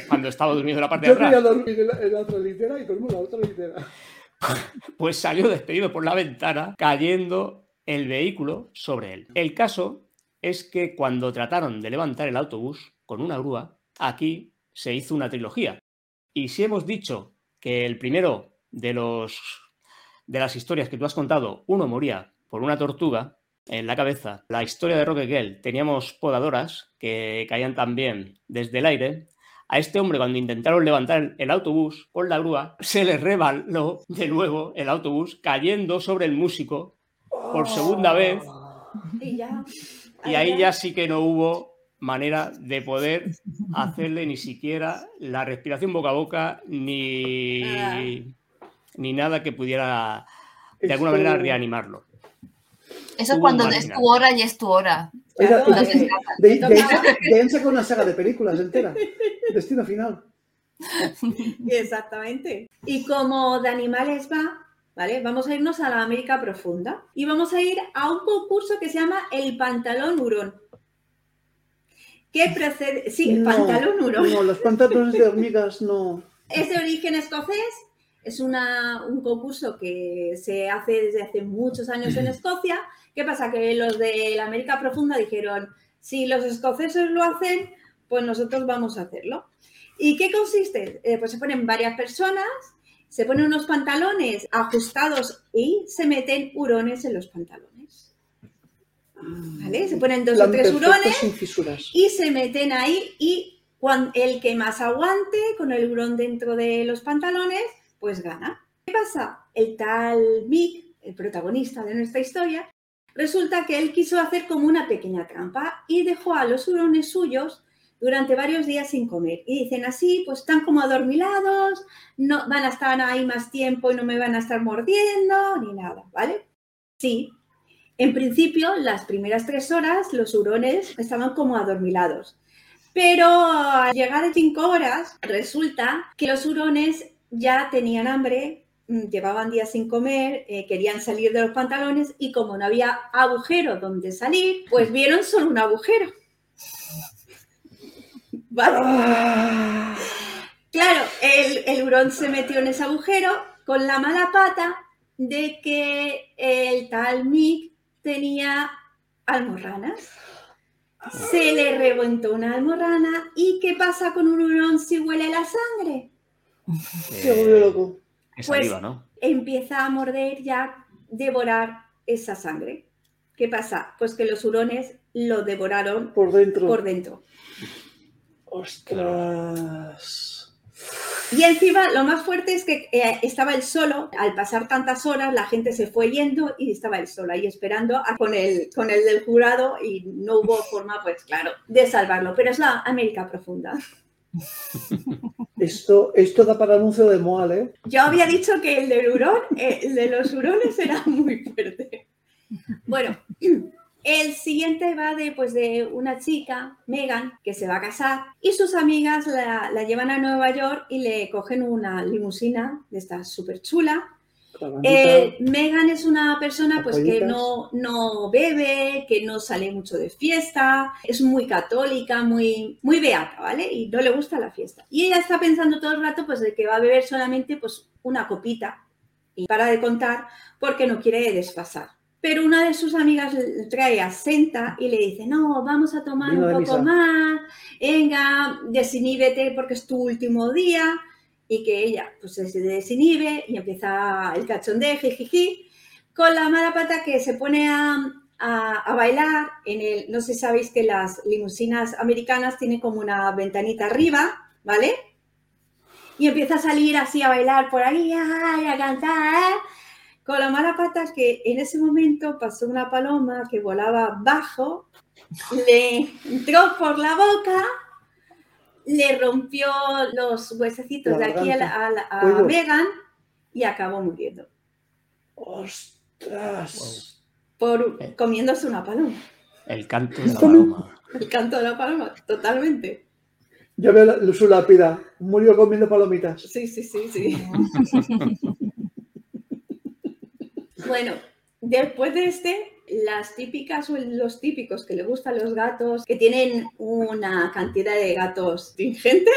Cuando estaba durmiendo en la parte de Yo quería atrás. dormir en la, en la otra litera y dormí en la otra litera. Pues salió despedido por la ventana, cayendo el vehículo sobre él. El caso es que cuando trataron de levantar el autobús con una grúa, aquí se hizo una trilogía. Y si hemos dicho que el primero de los de las historias que tú has contado, uno moría por una tortuga en la cabeza, la historia de Roque Gell, teníamos podadoras que caían también desde el aire. A este hombre, cuando intentaron levantar el autobús con la grúa, se le rebaló de nuevo el autobús, cayendo sobre el músico por segunda vez. Y ya. Y ahí ya sí que no hubo manera de poder hacerle ni siquiera la respiración boca a boca ni, Nada. ni nada que pudiera de alguna manera reanimarlo. Eso Hubo cuando es tu hora y es tu hora. Claro, de, de, de, de ahí sacó una saga de películas entera. Destino final. Exactamente. Y como de animales va, ¿vale? Vamos a irnos a la América profunda y vamos a ir a un concurso que se llama el pantalón hurón. ¿Qué procede? Sí, el No, pantalón hurón. No, los pantalones de hormigas no. Es de origen escocés, es una- un concurso que se hace desde hace muchos años en Escocia. ¿Qué pasa? Que los de la América Profunda dijeron, si los escoceses lo hacen, pues nosotros vamos a hacerlo. ¿Y qué consiste? Eh, pues se ponen varias personas, se ponen unos pantalones ajustados y se meten hurones en los pantalones. ¿Vale? Se ponen dos o tres hurones y se meten ahí y el que más aguante con el hurón dentro de los pantalones, pues gana. ¿Qué pasa? El tal Mick, el protagonista de nuestra historia, resulta que él quiso hacer como una pequeña trampa y dejó a los hurones suyos durante varios días sin comer. Y dicen así, pues están como adormilados, no van a estar ahí más tiempo y no me van a estar mordiendo ni nada, ¿vale? Sí, en principio, las primeras tres horas los hurones estaban como adormilados. Pero al llegar a cinco horas, resulta que los hurones ya tenían hambre, llevaban días sin comer, eh, querían salir de los pantalones y como no había agujero donde salir, pues vieron solo un agujero. ¿Vale? Claro, el, el hurón se metió en ese agujero con la mala pata de que el tal Mick tenía almorranas. Se le reventó una almorrana. ¿Y qué pasa con un hurón si huele la sangre? se volvió loco. Pues- saliva, ¿no? Empieza a morder y a devorar esa sangre. ¿Qué pasa? Pues que los hurones lo devoraron Por dentro. por dentro. Ostras. Y encima lo más fuerte es que eh, estaba él solo, al pasar tantas horas la gente se fue yendo y estaba él solo ahí esperando a- con, el, con el del jurado y no hubo forma, pues claro, de salvarlo. Pero es la América profunda. Esto, esto da para anuncio de Moal, ¿eh? Yo había dicho que el del hurón, eh, el de los hurones era muy fuerte. Bueno, el siguiente va de, pues, de una chica, Megan, que se va a casar y sus amigas la, la llevan a Nueva York y le cogen una limusina de esta súper chula. Eh, Megan es una persona pues, que no, no bebe, que no sale mucho de fiesta, es muy católica, muy, muy beata, ¿vale? Y no le gusta la fiesta. Y ella está pensando todo el rato pues, de que va a beber solamente pues, una copita y para de contar porque no quiere desfasar. Pero una de sus amigas trae a Senta y le dice, no, vamos a tomar Vino un poco misa. más, venga, desiníbete porque es tu último día y que ella pues se desinhibe y empieza el cachondeo, jijiji, con la mala pata que se pone a, a- bailar en el, no sé si sabéis que las limusinas americanas tienen como una ventanita arriba, ¿vale? Y empieza a salir así a bailar por ahí, ay, a cantar, Con la mala pata que en ese momento pasó una paloma que volaba bajo, le entró por la boca, le rompió los huesecitos La de aquí a, la- a la- a Oigo. Megan y acabó muriendo ¡Ostras! por Eh. comiéndose una paloma. El canto de la paloma. El canto de la paloma, totalmente. Yo veo la- su lápida. Murió comiendo palomitas. Sí, sí, sí, sí. Bueno, después de este, las típicas o los típicos que le gustan los gatos, que tienen una cantidad de gatos ingente,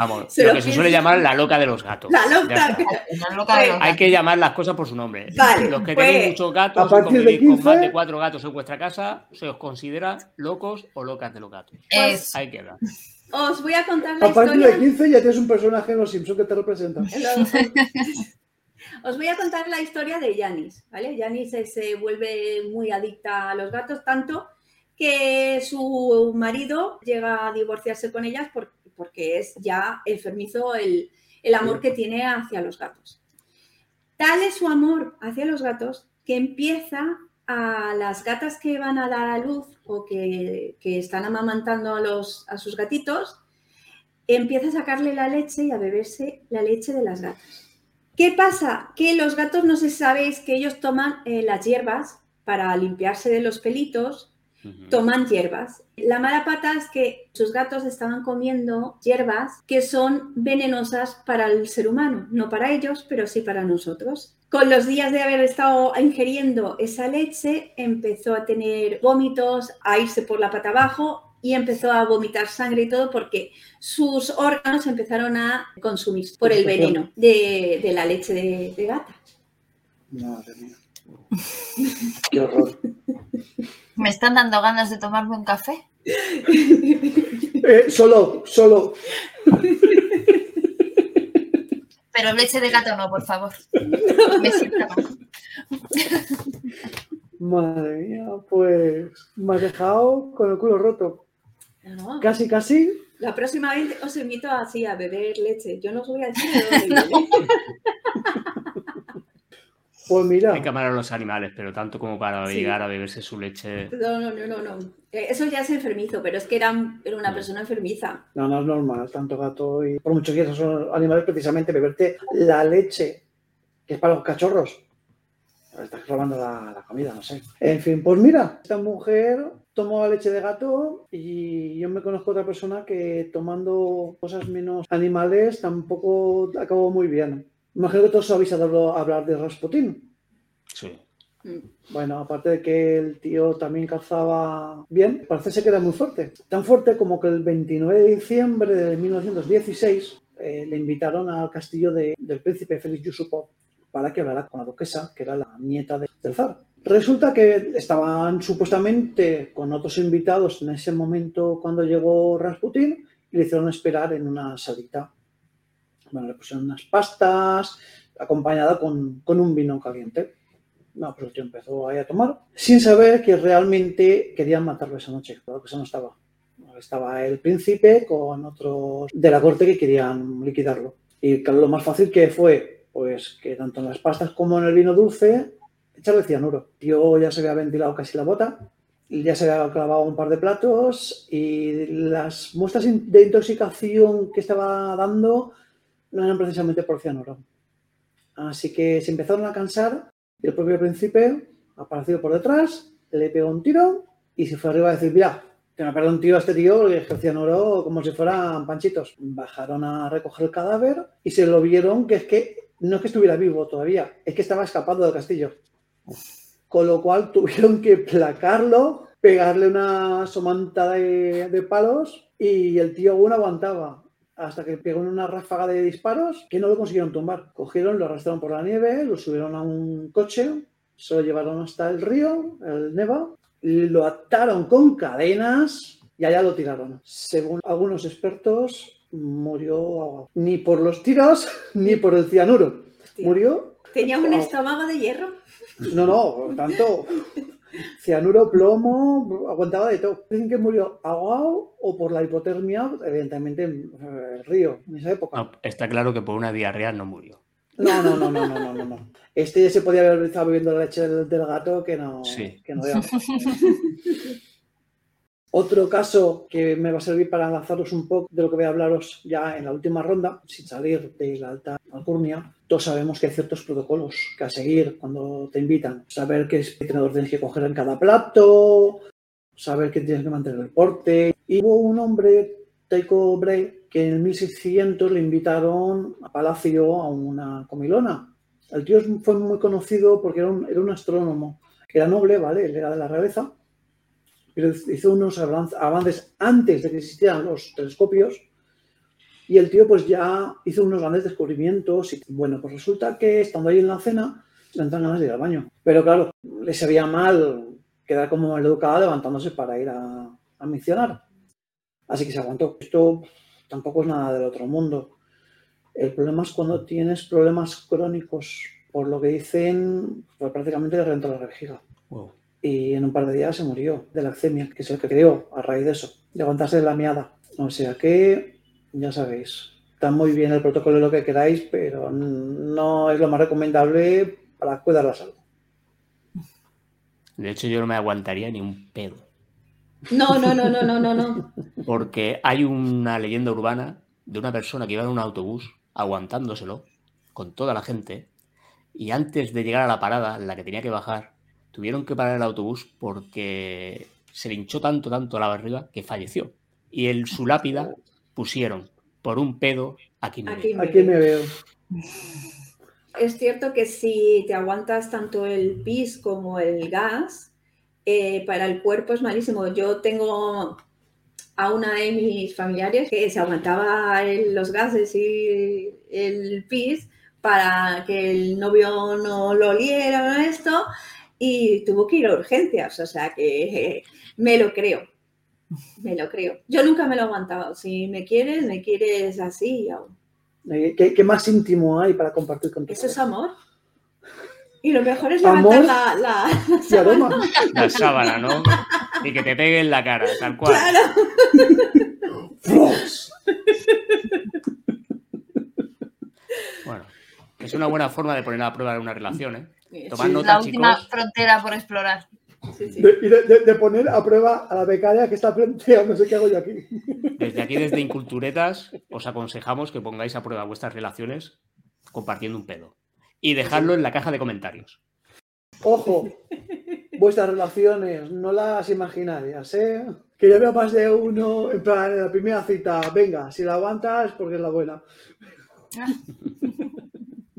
Vamos, Se lo lo que se suele llamar la loca de los gatos. la loca. está. Una loca de los Hay que llamar las cosas por su nombre. Vale, Los que pues, tenéis muchos gatos a y partir de convivís con más 15, de cuatro gatos en vuestra casa, se os considera locos o locas de los gatos. Es- Ahí queda. Os voy a contar la A partir historia. de 15 ya tienes un personaje en Los Simpsons que te representa. Os voy a contar la historia de Yanis, ¿vale? Yanis se, se vuelve muy adicta a los gatos, tanto que su marido llega a divorciarse con ellas por- porque es ya enfermizo el, el amor que tiene hacia los gatos. Tal es su amor hacia los gatos que empieza a las gatas que van a dar a luz o que, que están amamantando a, los, a sus gatitos, empieza a sacarle la leche y a beberse la leche de las gatas. ¿Qué pasa? Que los gatos no se sabéis que ellos toman eh, las hierbas para limpiarse de los pelitos, toman hierbas. La mala pata es que sus gatos estaban comiendo hierbas que son venenosas para el ser humano, no para ellos, pero sí para nosotros. Con los días de haber estado ingiriendo esa leche, empezó a tener vómitos, a irse por la pata abajo y empezó a vomitar sangre y todo porque sus órganos empezaron a consumir por el veneno de, de la leche de, de gata. Madre mía. Qué horror. Me están dando ganas de tomarme un café. Eh, solo, solo. Pero leche de gato no, por favor. Me siento mal. Madre mía, pues me has dejado con el culo roto. No. Casi, casi. La próxima vez os invito así a beber leche. Yo no os voy a decir de dónde. Pues mira, Hay que amar a los animales, pero tanto como para Sí. llegar a beberse su leche. No, no, no, no, no. Eh, Eso ya es enfermizo, pero es que era, era una persona enfermiza. no, no es normal, tanto gato y por mucho que esos son animales, precisamente beberte la leche, que es para los cachorros. Estás robando la, la comida, no sé. En fin, pues mira, esta mujer tomó la leche de gato y yo me conozco otra persona que tomando cosas menos animales tampoco acabó muy bien. Imagino que todos habéis oído hablar de Rasputín. Sí. Bueno, aparte de que el tío también calzaba bien, parece ser que era muy fuerte. Tan fuerte como que el 29 de diciembre de 1916 eh, le invitaron al castillo de- del príncipe Félix Yusupov para que hablara con la duquesa, que era la nieta de- del zar. Resulta que estaban supuestamente con otros invitados en ese momento cuando llegó Rasputín y le hicieron esperar en una salita. Bueno, le pusieron unas pastas, acompañada con, con un vino caliente. No, pues el tío empezó ahí a tomar, sin saber que realmente querían matarlo esa noche. Claro que eso no estaba. Estaba el príncipe con otros de la corte que querían liquidarlo. Y claro, lo más fácil que fue, pues que tanto en las pastas como en el vino dulce, echarle cianuro. Tío ya se había ventilado casi la bota, ya se había clavado un par de platos y las muestras de intoxicación que estaba dando no eran precisamente por cianuro. Así que se empezaron a cansar y el propio príncipe apareció por detrás, le pegó un tiro y se fue arriba a decir, mira, que me pegó un tiro a este tío que el cianuro como si fueran panchitos. Bajaron a recoger el cadáver y se lo vieron que es que no es que estuviera vivo todavía, es que estaba escapando del castillo. Con lo cual tuvieron que placarlo, pegarle una somanta de, de palos y el tío aún aguantaba hasta que pegó en una ráfaga de disparos que no lo consiguieron tumbar. Cogieron, lo arrastraron por la nieve, lo subieron a un coche, se lo llevaron hasta el río, el Neva, lo ataron con cadenas y allá lo tiraron. Según algunos expertos, murió. Ni por los tiros, ni por el cianuro. Murió Tenía un estómago de hierro. No, no, por tanto, cianuro, plomo, aguantaba de todo. Dicen que murió ahogado o por la hipotermia, evidentemente en el río, en esa época. No, está claro que por una diarrea no murió. No, no, no, no, no, no, no. Este ya se podía haber estado bebiendo la leche del, del gato que no, Sí. que no veamos. Otro caso que me va a servir para lanzaros un poco de lo que voy a hablaros ya en la última ronda, sin salir de la alta alcurnia, todos sabemos que hay ciertos protocolos que a seguir cuando te invitan. Saber qué tenedor tienes que coger en cada plato, saber que tienes que mantener el porte. Y hubo un hombre, Tycho Brahe, que en 1600 le invitaron a Palacio a una comilona. El tío fue muy conocido porque era un, era un astrónomo. Era noble, ¿vale? Él era de la realeza pero hizo unos avances antes de que existieran los telescopios y el tío pues ya hizo unos grandes descubrimientos y bueno, pues resulta que estando ahí en la cena le entran ganas de ir al baño. Pero claro, le sabía mal quedar como maleducada levantándose para ir a, a misionar. Así que se aguantó. Esto tampoco es nada del otro mundo. El problema es cuando tienes problemas crónicos, por lo que dicen, pues prácticamente le reventó la vejiga Wow. Y en un par de días se murió de lacemia, que es el que creó a raíz de eso, de aguantarse la miada. O sea que, ya sabéis, está muy bien el protocolo de lo que queráis, pero no es lo más recomendable para cuidar la salud. De hecho, yo no me aguantaría ni un pedo. No, no, no, no, no, no, no. Porque hay una leyenda urbana de una persona que iba en un autobús aguantándoselo con toda la gente y antes de llegar a la parada en la que tenía que bajar, tuvieron que parar el autobús porque se le hinchó tanto, tanto la barriga que falleció. Y en su lápida pusieron por un pedo aquí me Aquí veo". me Aquí me veo. Es cierto que si te aguantas tanto el pis como el gas, eh, para el cuerpo es malísimo. Yo tengo a una de mis familiares que se aguantaba el- los gases y el pis para que el novio no lo oliera o esto y tuvo que ir a urgencias. O sea que eh, me lo creo. Me lo creo. Yo nunca me lo he aguantado. Si me quieres, me quieres así y aún. Eh, ¿Qué, qué más íntimo hay para compartir con tu Eso es amor. Y lo mejor es levantar la, la, Y aroma. La sábana, ¿no? Y que te pegue en la cara, tal cual. Claro. Bueno, es una buena forma de poner a prueba una relación, ¿eh? Tomad Sí. nota, La última chicos. frontera por explorar. Sí, sí. De, y de, de- de poner a prueba a la becaria que está planteando, no sé qué hago yo aquí. Desde aquí, desde Inculturetas, os aconsejamos que pongáis a prueba vuestras relaciones compartiendo un pedo. Y dejadlo en la caja de comentarios. Ojo, vuestras relaciones, no las imaginarias, ¿eh? Que yo veo más de uno, en plan, en la primera cita, venga, si la aguantas, porque es la buena.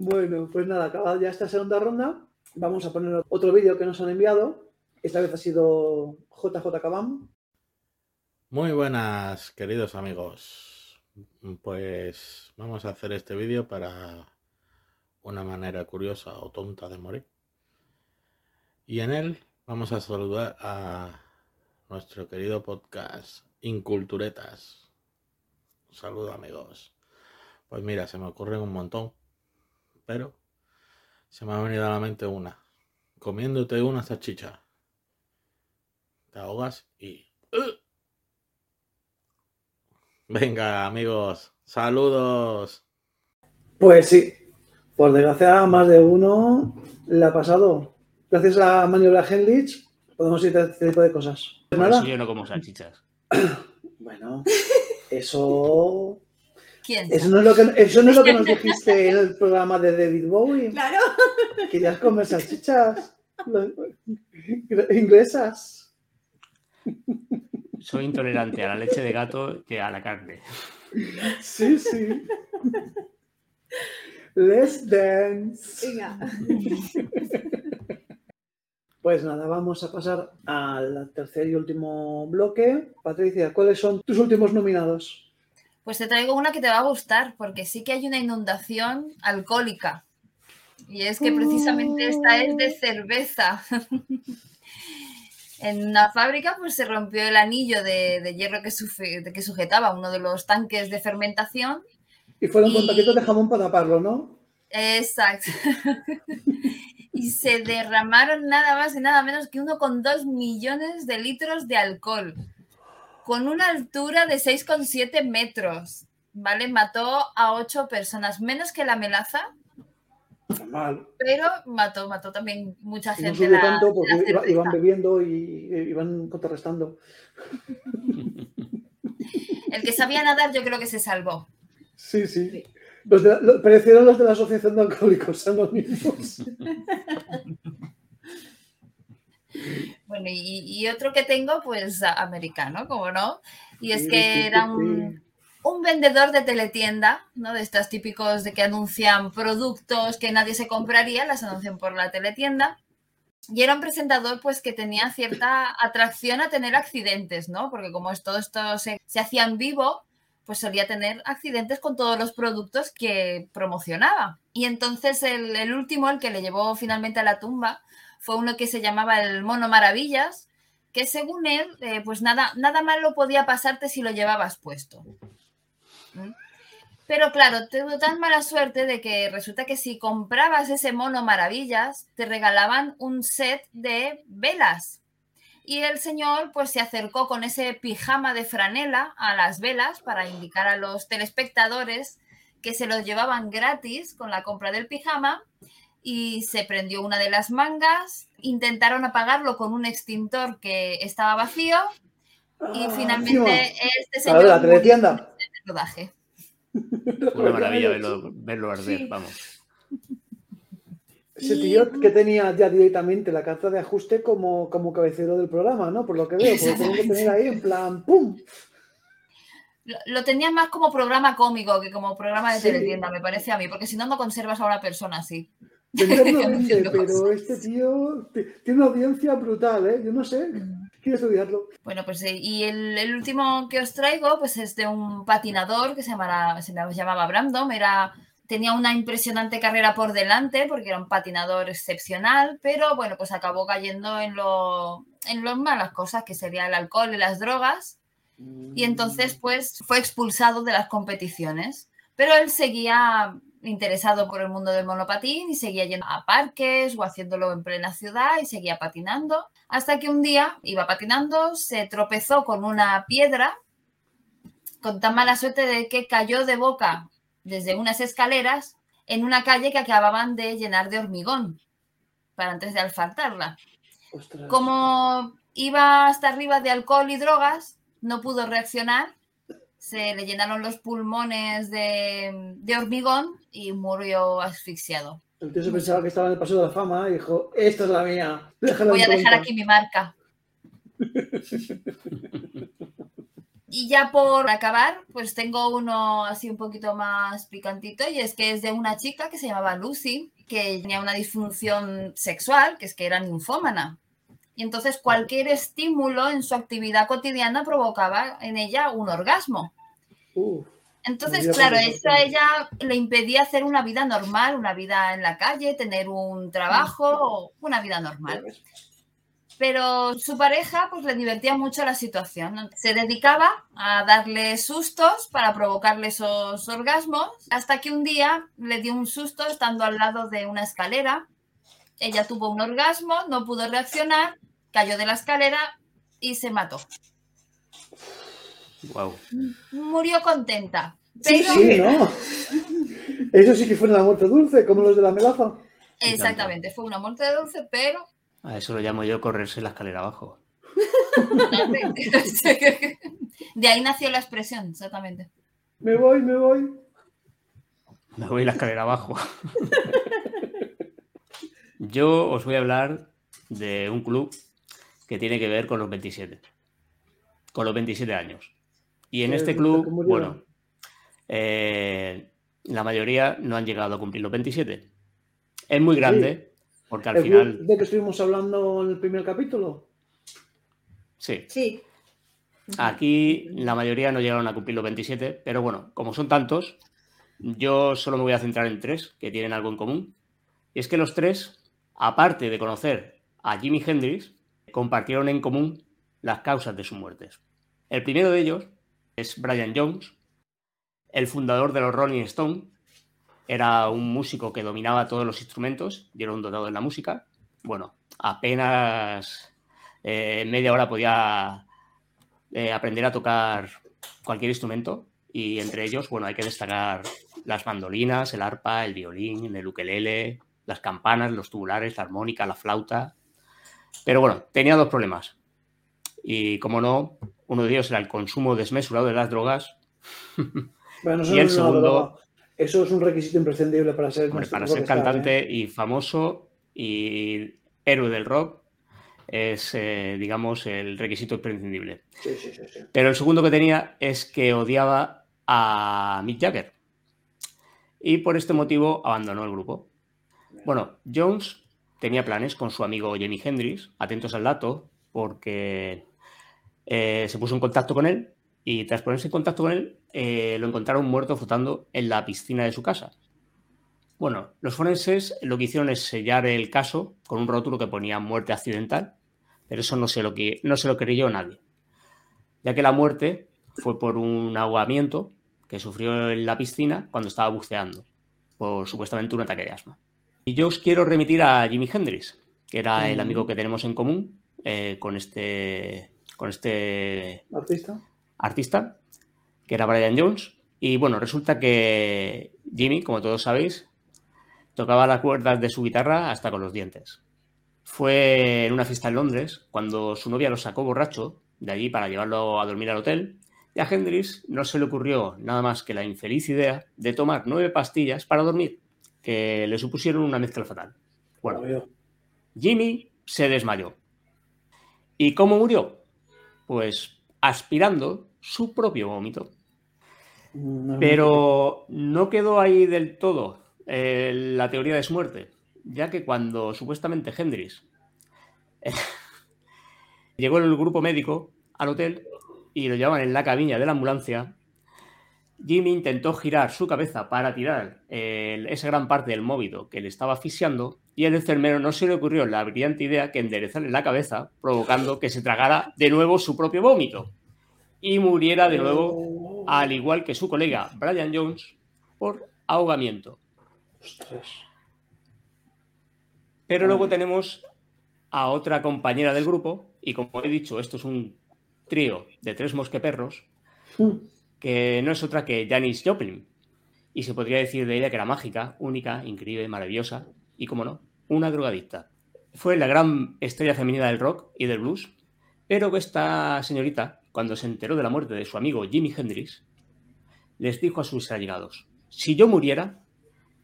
Bueno, pues nada, acabada ya esta segunda ronda, vamos a poner otro vídeo que nos han enviado. Esta vez ha sido JJ Cabam. Muy buenas, queridos amigos. Pues vamos a hacer este vídeo para una manera curiosa o tonta de morir. Y en él vamos a saludar a nuestro querido podcast Inculturetas. Un saludo amigos. Pues mira, se me ocurren un montón, pero se me ha venido a la mente una. Comiéndote una salchicha. Te ahogas y... Venga, amigos, saludos. Pues sí, por desgracia, más de uno le ha pasado. Gracias a la maniobra Henlich, podemos ir a este tipo de cosas. Por nada, eso yo no como salchichas. bueno, eso ¿Quién? Eso no, es lo que, eso no es lo que nos dijiste en el programa de David Bowie. Claro. Querías comer salchichas inglesas. Soy intolerante a la leche de gato que a la carne. Sí, sí. Let's dance. Venga. Pues nada, vamos a pasar al tercer y último bloque. Patricia, ¿cuáles son tus últimos nominados? Pues te traigo una que te va a gustar, porque sí que hay una inundación alcohólica. Y es que precisamente esta es de cerveza. en una fábrica pues se rompió el anillo de, de hierro que, sufe- que sujetaba uno de los tanques de fermentación. Y fueron con Y- taquitos de jamón para taparlo, ¿no? Exacto. y se derramaron nada más y nada menos que 1,2 millones de litros de alcohol, con una altura de 6,7 metros. ¿Vale? Mató a ocho personas, menos que la melaza, Mal. pero mató, mató también mucha Y no gente. subió la- tanto la porque iba- iban bebiendo y y iban contrarrestando. El que sabía nadar, yo creo que se salvó. Sí, sí. Los de parecieron los de la Asociación de Alcohólicos Anónimos. Bueno, y, y otro que tengo, pues americano, como no. Y es que era un, un vendedor de teletienda, ¿no? De estos típicos de que anuncian productos que nadie se compraría, las anuncian por la teletienda. Y era un presentador pues que tenía cierta atracción a tener accidentes, ¿no? Porque como es- todo esto se, se hacía en vivo, pues solía tener accidentes con todos los productos que promocionaba. Y entonces el, el último, el que le llevó finalmente a la tumba, fue uno que se llamaba el Mono Maravillas, que según él, eh, pues nada, nada malo podía pasarte si lo llevabas puesto. Pero claro, tuvo tan mala suerte de que resulta que si comprabas ese mono maravillas, te regalaban un set de velas. Y el señor pues se acercó con ese pijama de franela a las velas para indicar a los telespectadores que se los llevaban gratis con la compra del pijama y se prendió una de las mangas, intentaron apagarlo con un extintor que estaba vacío y Ah, finalmente este A ver, señor la teletienda. en el rodaje. Una maravilla verlo, verlo arder, Sí. vamos. Ese tío que tenía ya directamente la carta de ajuste como, como cabecero del programa, ¿no? Por lo que veo, porque tengo que tener ahí en plan, ¡pum! Lo, lo tenía más como programa cómico que como programa de Sí. teletienda, me parece a mí, porque si no, no conservas a una persona así. Venderlo vende, Haciendo pero este tío tiene una audiencia brutal, ¿eh? Yo no sé, quiero estudiarlo. Bueno, pues eh, y el, el último que os traigo pues es de un patinador que se, llamara- se llamaba Brandon, era, tenía una impresionante carrera por delante porque era un patinador excepcional, pero bueno, pues acabó cayendo en lo, en lo malas cosas que sería el alcohol y las drogas y entonces pues fue expulsado de las competiciones. Pero él seguía interesado por el mundo del monopatín y seguía yendo a parques o haciéndolo en plena ciudad y seguía patinando. Hasta que un día iba patinando, se tropezó con una piedra con tan mala suerte de que cayó de boca desde unas escaleras en una calle que acababan de llenar de hormigón para antes de asfaltarla. Ostras. Como iba hasta arriba de alcohol y drogas, no pudo reaccionar, se le llenaron los pulmones de, de hormigón y murió asfixiado. Se pensaba que estaba en el paso de la fama y dijo, esta es la mía, déjala Voy a dejar pronto". aquí mi marca. Y ya por acabar, pues tengo uno así un poquito más picantito y es que es de una chica que se llamaba Lucy, que tenía una disfunción sexual, que es que era ninfómana. Y entonces cualquier estímulo en su actividad cotidiana provocaba en ella un orgasmo. Entonces, claro, esto a ella le impedía hacer una vida normal, una vida en la calle, tener un trabajo, una vida normal. Pero su pareja pues le divertía mucho la situación. Se dedicaba a darle sustos para provocarle esos orgasmos, hasta que un día le dio un susto estando al lado de una escalera. Ella tuvo un orgasmo, no pudo reaccionar, cayó de la escalera y se mató. Wow. Murió contenta. Sí, Pero sí, ¿no? Eso sí que fue una muerte dulce, como los de la melaza. Exactamente, fue una muerte dulce, pero A eso lo llamo yo correrse la escalera abajo. de ahí nació la expresión, exactamente. Me voy, me voy. Me voy la escalera abajo. Yo os voy a hablar de un club que tiene que ver con los 27. Con los 27 años. Y en este ¿que club, bueno, eh, la mayoría no han llegado a cumplir los 27. Es muy grande, porque al El final, de que estuvimos hablando en el primer capítulo. sí, Sí. Aquí la mayoría no llegaron a cumplir los 27, pero bueno, como son tantos, yo solo me voy a centrar en tres que tienen algo en común. Y es que los tres, aparte de conocer a Jimi Hendrix, compartieron en común las causas de sus muertes. El primero de ellos es Brian Jones, el fundador de los Rolling Stones. Era un músico que dominaba todos los instrumentos un dotado en la música. Bueno, apenas eh, media hora podía eh, aprender a tocar cualquier instrumento y entre ellos, bueno, hay que destacar las mandolinas, el arpa, el violín, el ukelele, las campanas, los tubulares, la armónica, la flauta. Pero bueno, tenía dos problemas. Y como no, uno de ellos era el consumo desmesurado de las drogas. Bueno, eso y el segundo. Eso es un requisito imprescindible para ser, hombre, para ser ¿eh? cantante y famoso y héroe del rock, es, eh, digamos, el requisito imprescindible. Sí, sí, sí, sí. Pero el segundo que tenía es que odiaba a Mick Jagger. Y por este motivo abandonó el grupo. Bueno, Jones tenía planes con su amigo Jimi Hendrix, atentos al dato, porque eh, se puso en contacto con él y tras ponerse en contacto con él eh, lo encontraron muerto flotando en la piscina de su casa. Bueno, los forenses lo que hicieron es sellar el caso con un rótulo que ponía muerte accidental, pero eso no se lo, que, no se lo creyó nadie, ya que la muerte fue por un ahogamiento que sufrió en la piscina cuando estaba buceando, por supuestamente un ataque de asma. Y yo os quiero remitir a Jimi Hendrix, que era el amigo que tenemos en común eh, con este, con este Artista. artista, que era Brian Jones. Y bueno, resulta que Jimmy, como todos sabéis, tocaba las cuerdas de su guitarra hasta con los dientes. Fue en una fiesta en Londres cuando su novia lo sacó borracho de allí para llevarlo a dormir al hotel. Y a Hendrix no se le ocurrió nada más que la infeliz idea de tomar nueve pastillas para dormir, que le supusieron una mezcla fatal. Bueno. Jimmy se desmayó. ¿Y cómo murió? Pues aspirando su propio vómito. Pero no quedó ahí del todo eh, la teoría de su muerte, ya que cuando supuestamente Hendrix eh, llegó el grupo médico al hotel y lo llevaban en la cabina de la ambulancia, Jimmy intentó girar su cabeza para tirar el- esa gran parte del móvil que le estaba asfixiando y el enfermero no se le ocurrió la brillante idea que enderezarle la cabeza, provocando que se tragara de nuevo su propio vómito y muriera de nuevo al igual que su colega Brian Jones, por ahogamiento. Pero luego tenemos a otra compañera del grupo, y como he dicho, esto es un trío de tres mosqueperros, Mm. Que no es otra que Janis Joplin. Y se podría decir de ella que era mágica, única, increíble, maravillosa, y como no, una drogadicta. Fue la gran estrella femenina del rock y del blues, pero esta señorita, cuando se enteró de la muerte de su amigo Jimi Hendrix, les dijo a sus allegados, si yo muriera,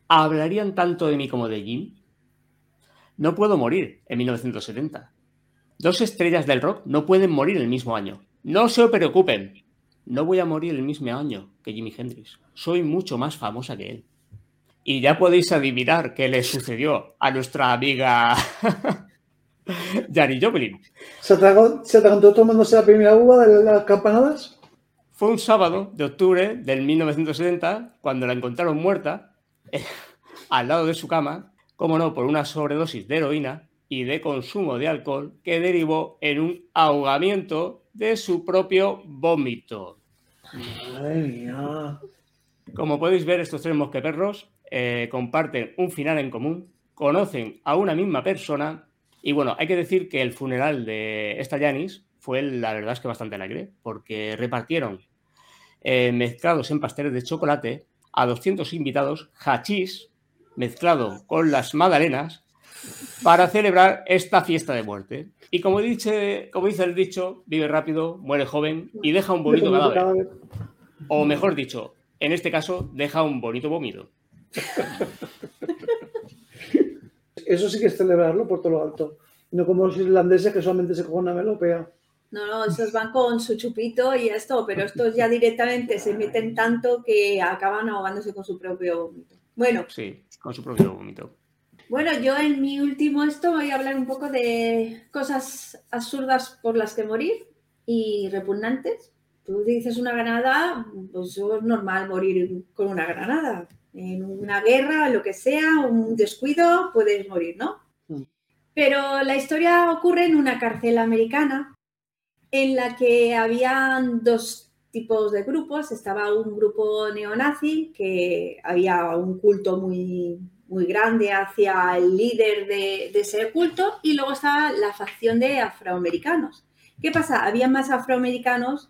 ¿hablarían tanto de mí como de Jim? No puedo morir en 1970. Dos estrellas del rock no pueden morir el mismo año. No se preocupen. No voy a morir el mismo año que Jimi Hendrix. Soy mucho más famosa que él. Y ya podéis adivinar qué le sucedió a nuestra amiga Janis Joplin. ¿Se atragó, se atragantó tomándose la primera uva de las campanadas? Fue un sábado de octubre del 1970 cuando la encontraron muerta al lado de su cama, como no, por una sobredosis de heroína y de consumo de alcohol que derivó en un ahogamiento de su propio vómito. Madre mía. Como podéis ver, estos tres mosqueperros eh, comparten un final en común, conocen a una misma persona y bueno, hay que decir que el funeral de esta Janis fue, la verdad es que bastante alegre, porque repartieron eh, mezclados en pasteles de chocolate a 200 invitados hachís mezclado con las magdalenas para celebrar esta fiesta de muerte. Y como dice, como dice el dicho, vive rápido, muere joven y deja un bonito cadáver. O mejor dicho, en este caso, deja un bonito vómito. Eso sí que es celebrarlo por todo lo alto. No como los irlandeses que solamente se cogen una melopea. No, no, esos van con su chupito y esto, pero estos ya directamente se meten tanto que acaban ahogándose con su propio vómito. Bueno, Sí, con su propio vómito. Bueno, yo en mi último esto voy a hablar un poco de cosas absurdas por las que morir y repugnantes. Tú dices una granada, pues es normal morir con una granada. En una guerra, lo que sea, un descuido, puedes morir, ¿no? Mm. Pero la historia ocurre en una cárcel americana en la que habían dos tipos de grupos. Estaba un grupo neonazi, que había un culto muy, muy grande hacia el líder de, de ese culto, y luego estaba la facción de afroamericanos. ¿Qué pasa? Había más afroamericanos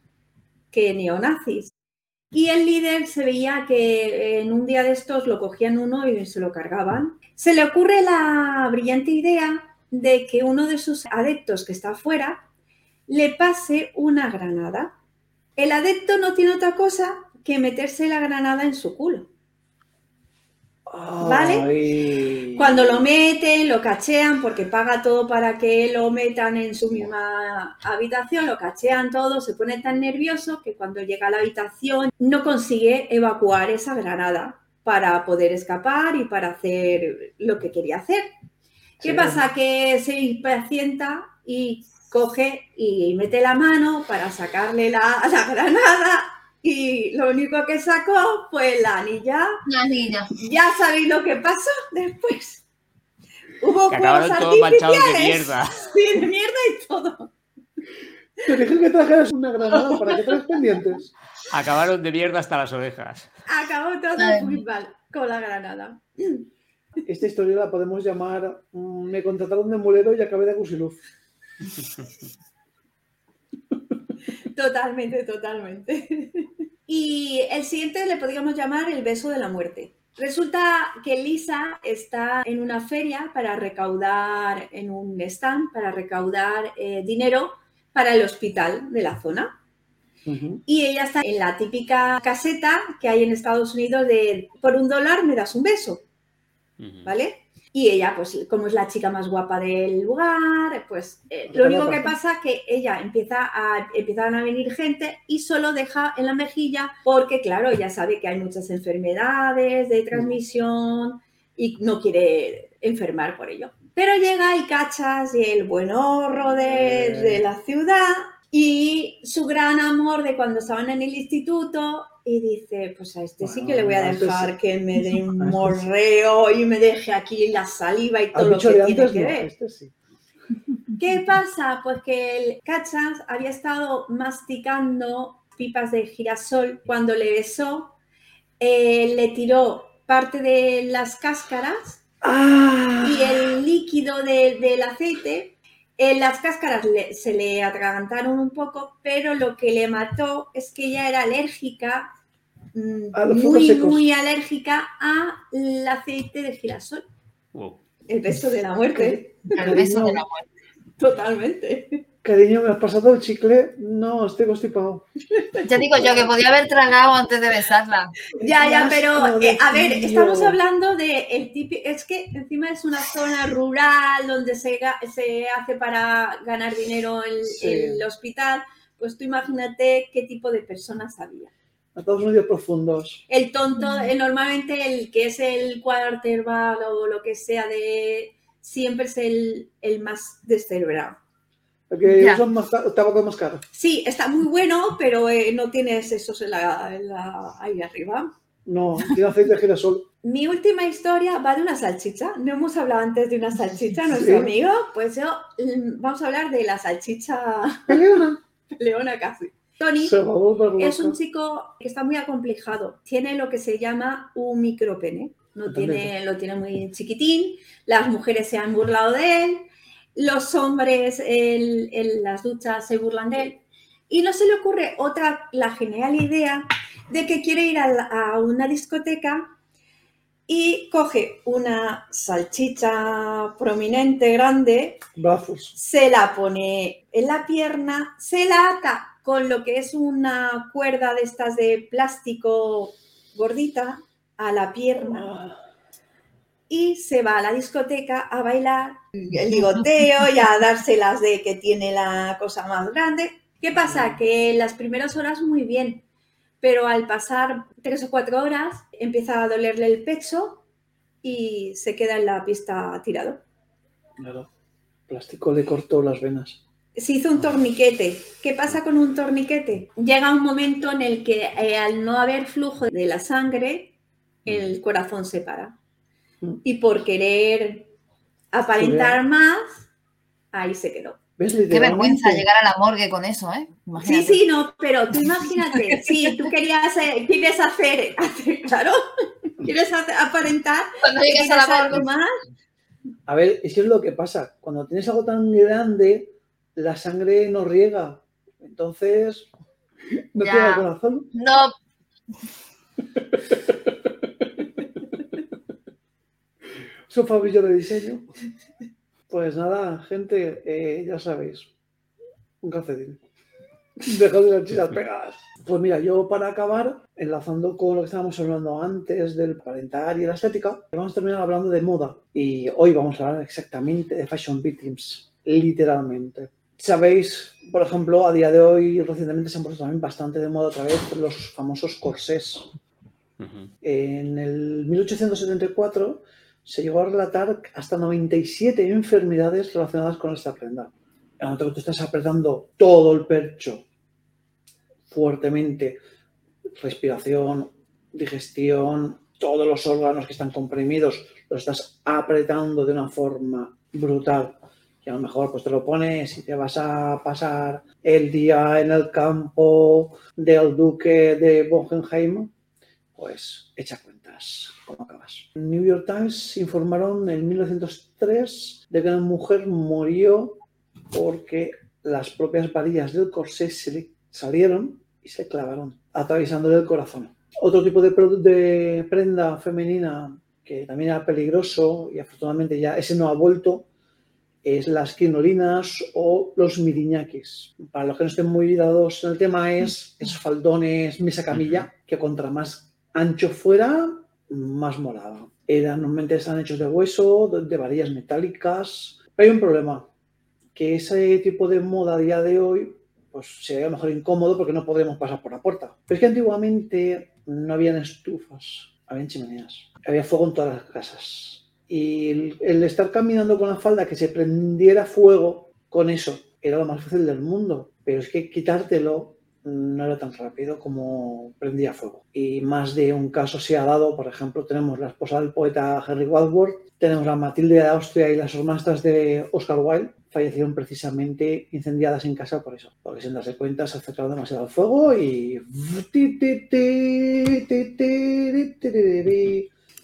que neonazis. Y el líder se veía que en un día de estos lo cogían uno y se lo cargaban. Se le ocurre la brillante idea de que uno de sus adeptos que está afuera le pase una granada. El adepto no tiene otra cosa que meterse la granada en su culo. ¿Vale? Ay. Cuando lo meten, lo cachean porque paga todo para que lo metan en su misma habitación, lo cachean todo, se pone tan nervioso que cuando llega a la habitación no consigue evacuar esa granada para poder escapar y para hacer lo que quería hacer. ¿Qué Sí. pasa? Que se impacienta y coge y mete la mano para sacarle la, la granada y lo único que sacó fue la anilla La niña. ya sabéis lo que pasó después. Hubo Que fuegos acabaron todos manchados de artificiales. mierda. Sí, de mierda y todo. Te dije que trajeras una granada para que traes pendientes. Acabaron de mierda hasta las orejas. Acabó todo Ay. muy mal con la granada. Esta historia la podemos llamar mm, Me contrataron de mulero y acabé de gusiluz. Totalmente, totalmente. Y el siguiente le podríamos llamar el beso de la muerte. Resulta que Lisa está en una feria para recaudar, en un stand, para recaudar eh, dinero para el hospital de la zona. Y ella está en la típica caseta que hay en Estados Unidos de por un dólar me das un beso. ¿vale? Y ella, pues como es la chica más guapa del lugar, pues eh, lo único que pasa es que ella empieza a, empiezan a venir gente y solo deja en la mejilla porque, claro, ella sabe que hay muchas enfermedades de transmisión y no quiere enfermar por ello. Pero llega y cachas y el buen horro de, de la ciudad y su gran amor de cuando estaban en el instituto y dice, pues a este sí que le voy a este dejar sí. que me dé un este morreo y me deje aquí la saliva y todo lo que tiene antes que no, ver. este sí. ¿Qué pasa? Pues que el Cachas había estado masticando pipas de girasol cuando le besó, eh, le tiró parte de las cáscaras ¡Ah! y el líquido de- del aceite, en las cáscaras le- se le atragantaron un poco, pero lo que le mató es que ella era alérgica, mm, muy, secos. muy alérgica al aceite de girasol. Wow. El beso de la muerte, El beso de la muerte. totalmente. Cariño, ¿me has pasado el chicle? No, estoy constipado. Ya digo yo que podía haber tragado antes de besarla. Ya, ya, pero eh, a ver, estamos hablando de el típico, es que encima es una zona rural donde se, se hace para ganar dinero el, Sí. el hospital, pues tú imagínate qué tipo de personas había. A todos medios profundos. El tonto, eh, normalmente el que es el quarterback o lo que sea de siempre es el, el más descerebrado. Porque Ya. ca- tabaco más caro. Sí, está muy bueno, pero eh, no tienes esos en la, en la- ahí arriba. No, tiene aceite de girasol. Mi última historia va de una salchicha. No hemos hablado antes de una salchicha, nuestro Sí. amigo. Pues yo mm, vamos a hablar de la salchicha Leona. leona casi. Tony es un chico que está muy acomplejado. Tiene lo que se llama un micropene. No tiene, lo tiene muy chiquitín. Las mujeres se han burlado de él. Los hombres en, en las duchas se burlan de él. Y no se le ocurre otra, la genial idea de que quiere ir a, la- a una discoteca y coge una salchicha prominente, grande, Brazos. se la pone en la pierna, se la ata con lo que es una cuerda de estas de plástico gordita a la pierna y se va a la discoteca a bailar el ligoteo y a dárselas de que tiene la cosa más grande. ¿Qué pasa? Que en las primeras horas muy bien, pero al pasar tres o cuatro horas empieza a dolerle el pecho y se queda en la pista tirado. Claro. Plástico le cortó las venas. se hizo un torniquete. ¿Qué pasa con un torniquete? Llega un momento en el que eh, al no haber flujo de la sangre, el corazón se para. Y por querer aparentar más, ahí se quedó. ¿Ves? Qué vergüenza llegar a la morgue con eso, ¿eh? Sí, Imagínate. sí, no, pero tú imagínate, si tú querías, eh, quieres hacer, hacer- claro, quieres hacer- aparentar, Cuando llegues a la morgue. más, A ver, es que es lo que pasa. Cuando tienes algo tan grande, la sangre no riega. Entonces, no Ya. tiene el corazón. No, Su fabillo de diseño. Pues nada, gente, eh, ya sabéis. Un calcetín. Dejad de las pegadas. Pues mira, yo para acabar, enlazando con lo que estábamos hablando antes del parental y la estética, vamos a terminar hablando de moda. Y hoy vamos a hablar exactamente de fashion victims, literalmente. Sabéis, por ejemplo, a día de hoy, recientemente se han puesto también bastante de moda otra vez los famosos corsés. Ujú. En el 1874 se llegó a relatar hasta 97 enfermedades relacionadas con esta prenda. En momento que tú estás apretando todo el percho fuertemente, respiración, digestión, todos los órganos que están comprimidos, los estás apretando de una forma brutal. Y a lo mejor pues te lo pones y te vas a pasar el día en el campo del duque de Bogenheim, pues echa cuentas cómo acabas. New York Times informaron en 1903 de que una mujer murió porque las propias varillas del corsé se le salieron y se clavaron, atravesándole el corazón. Otro tipo de, prenda femenina que también era peligroso y afortunadamente ya ese no ha vuelto es las crinolinas o los miriñaquis. Para los que no estén muy dados en el tema es esos faldones mesa camilla que contra más ancho fuera más molaba. Eran, normalmente están hechos de hueso, de, varillas metálicas. Pero hay un problema, que ese tipo de moda a día de hoy pues sería a lo mejor incómodo porque no podríamos pasar por la puerta. Pero es que antiguamente no habían estufas, habían chimeneas, había fuego en todas las casas. Y el estar caminando con la falda que se prendiera fuego con eso era lo más fácil del mundo. Pero es que quitártelo no era tan rápido como prendía fuego. Y más de un caso se ha dado, por ejemplo, tenemos la esposa del poeta Henry Wadsworth, tenemos la Matilde de Austria y las hermanastras de Oscar Wilde, fallecieron precisamente incendiadas en casa por eso, porque sin darse cuenta se acercaron demasiado al fuego y...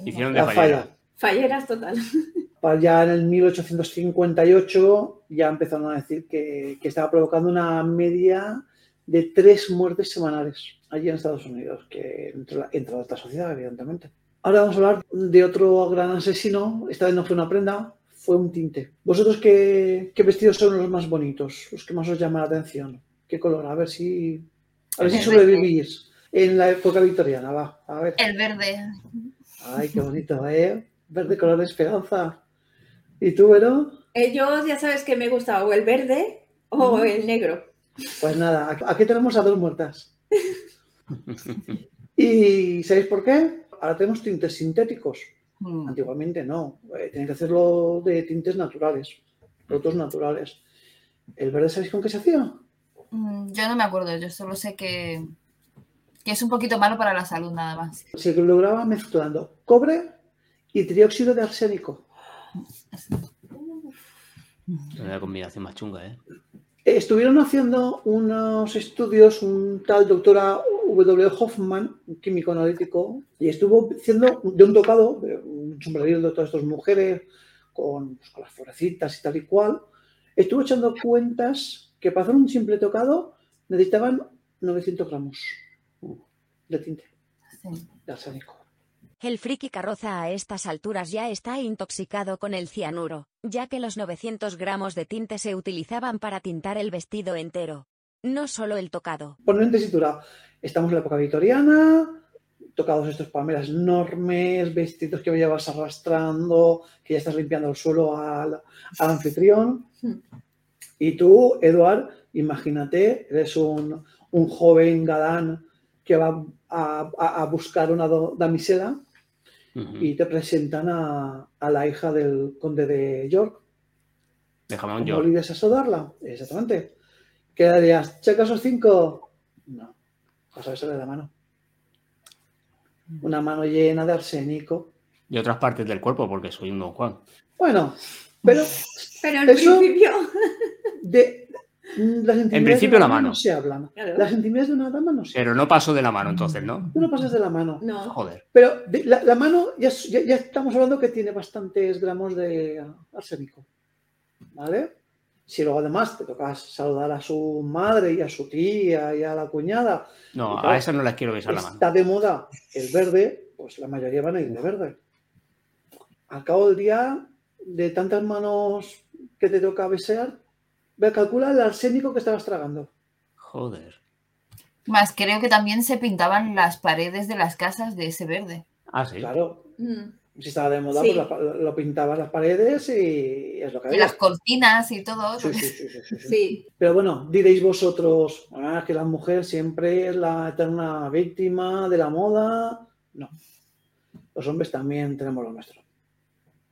Hicieron de La falla. Falleras total. Pa- Ya en el 1858 ya empezaron a decir que, que estaba provocando una media de tres muertes semanales allí en Estados Unidos, que entre entre alta sociedad, evidentemente. Ahora vamos a hablar de otro gran asesino. Esta vez no fue una prenda, fue un tinte. ¿Vosotros qué, qué vestidos son los más bonitos? Los que más os llaman la atención. ¿Qué color? A ver si, a ver si sobrevivís en la época victoriana. Va, a ver. El verde. Ay, qué bonito, ¿eh? Verde color de esperanza. ¿Y tú, Vero? Eh, yo ya sabes que me gusta o el verde o el negro. Pues nada, aquí- tenemos a dos muertas. ¿Y sabéis por qué? Ahora tenemos tintes sintéticos. Mm. Antiguamente no. Eh, tienen que hacerlo de tintes naturales, productos naturales. ¿El verde sabéis con qué se hacía? Mm, Yo no me acuerdo, yo solo sé que, que es un poquito malo para la salud nada más. Se lograba mezclando cobre y trióxido de arsénico. Una combinación más chunga, ¿eh? Estuvieron haciendo unos estudios, un tal doctora W. Hoffman, un químico analítico, y estuvo haciendo de un tocado, un sombrerito de todas estas mujeres, con, pues, con las florecitas y tal y cual, estuvo echando cuentas que para hacer un simple tocado necesitaban 900 gramos de tinte, de arsénico. El friki carroza a estas alturas ya está intoxicado con el cianuro, ya que los 900 gramos de tinte se utilizaban para tintar el vestido entero. No solo el tocado. Poner en tesitura, estamos en la época victoriana, tocados estos palmeras enormes, vestidos que llevas arrastrando, que ya estás limpiando el suelo al, anfitrión. Y tú, Eduard, imagínate, eres un, joven galán que va a, buscar una damisela Y te presentan a, a la hija del conde de York. Déjame un ¿Cómo York. olvides a saludarla? Exactamente. ¿Qué darías? ¿Checa esos cinco? No. Vas a besarle la mano. Una mano llena de arsénico. Y otras partes del cuerpo, porque soy un don Juan. Bueno, pero Pero en Eso- principio. de las intimidades principio la mano. no se hablan. Claro. Las intimidades de una dama no se Pero no paso de la mano entonces, ¿no? Tú no pasas de la mano. No. Joder. Pero de- la, la mano, ya, es- ya- ya estamos hablando que tiene bastantes gramos de arsénico. ¿Vale? Si luego además te tocas saludar a su madre y a su tía y a la cuñada. No, Y claro, a esas no las quiero besar la mano. Está de moda el verde, pues la mayoría van a ir de verde. Al cabo del día, de tantas manos que te toca besear, ve, calcula el arsénico que estabas tragando. Joder. Más creo que también se pintaban las paredes de las casas de ese verde. Ah, sí. Claro, Mm. si estaba de moda, Sí. pues la- lo pintabas las paredes y es lo que Y había. las cortinas y todo. Sí, sí, sí, sí, sí, sí. Sí, Pero bueno, diréis vosotros "Ah, que la mujer siempre es la eterna víctima de la moda. No. Los hombres también tenemos lo nuestro.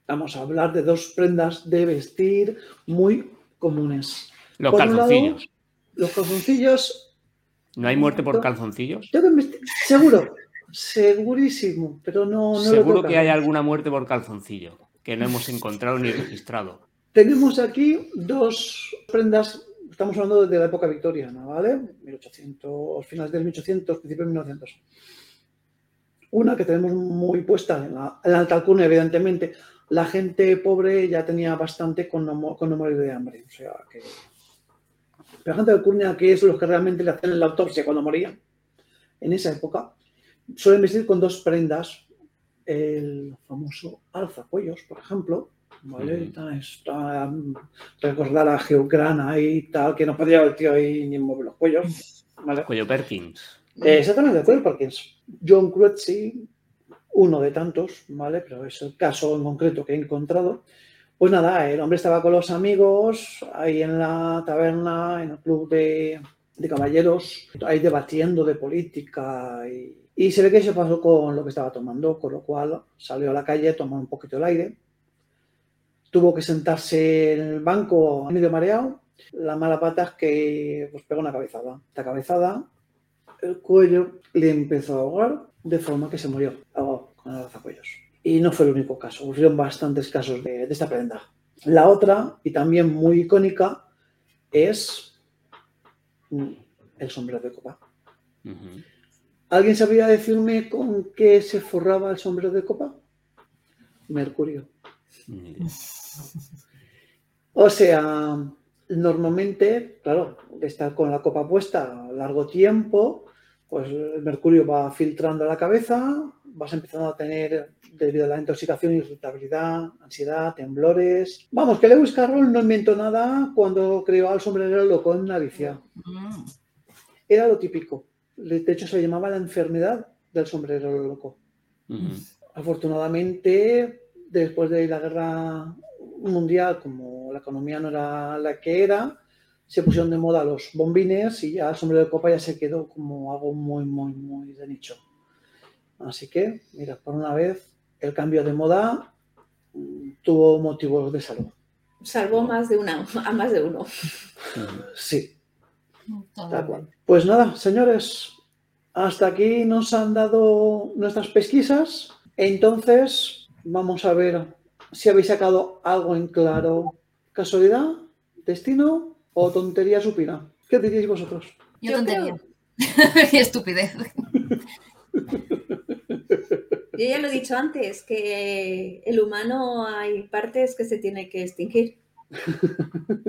Vamos a hablar de dos prendas de vestir muy comunes. Los Por un lado, calzoncillos. Los calzoncillos, ¿No hay muerte por calzoncillos? que seguro, segurísimo, pero no, Seguro que hay alguna muerte por calzoncillo, que no hemos encontrado ni registrado. Tenemos aquí dos prendas, estamos hablando de la época victoriana, ¿vale? 1800, finales del 1800, principios de 1900. Una que tenemos muy puesta en la, en la alta alcurnia, evidentemente. La gente pobre ya tenía bastante con no, con no morir de hambre. O sea que. La gente de alcurnia, que es los que realmente le hacen la autopsia cuando morían, en esa época, suelen vestir con dos prendas. El famoso alzacuellos, por ejemplo, ¿vale? Ujú. Está, está, recordar a ahí y tal, que no podía el tío ahí ni mover los cuellos, ¿vale? Cuello Perkins. Eh, exactamente, de acuerdo, Parkins. John Cruetsey, uno de tantos, ¿vale? Pero es el caso en concreto que he encontrado. Pues nada, el hombre estaba con los amigos ahí en la taberna, en el club de, de caballeros, ahí debatiendo de política y, y se ve que se pasó con lo que estaba tomando, con lo cual salió a la calle a tomar un poquito el aire. Tuvo que sentarse en el banco medio mareado. La mala pata es que pues, pegó una cabezada. Esta cabezada el cuello le empezó a ahogar de forma que se murió ahogado con el alzacuellos. Y no fue el único caso, hubieron bastantes casos de, de esta prenda. La otra, y también muy icónica, es mm, el sombrero de copa. ¿Alguien sabría decirme con qué se forraba el sombrero de copa? Mercurio. O sea, normalmente, claro, estar con la copa puesta largo tiempo, pues el mercurio va filtrando a la cabeza, vas empezando a tener, debido a la intoxicación, irritabilidad, ansiedad, temblores. Vamos, que Lewis Carroll no inventó nada cuando creó al sombrerero loco en Alicia. Mm. Era lo típico. De hecho, se llamaba la enfermedad del sombrerero loco. Ujú. Afortunadamente, después de la guerra mundial, como la economía no era la que era, se pusieron de moda los bombines y ya el sombrero de copa ya se quedó como algo muy, muy, muy de nicho. Así que, mira, por una vez, el cambio de moda mm, tuvo motivos de salud. salvó más de una, a más de uno. Sí, tal cual. Pues nada, señores, hasta aquí nos han dado nuestras pesquisas. Entonces, vamos a ver si habéis sacado algo en claro. ¿Casualidad? ¿Destino? ¿O tontería supina? ¿Qué diríais vosotros? Yo Yo tontería. creo- y estupidez. Yo ya lo he dicho antes, que el humano hay partes que se tiene que extinguir.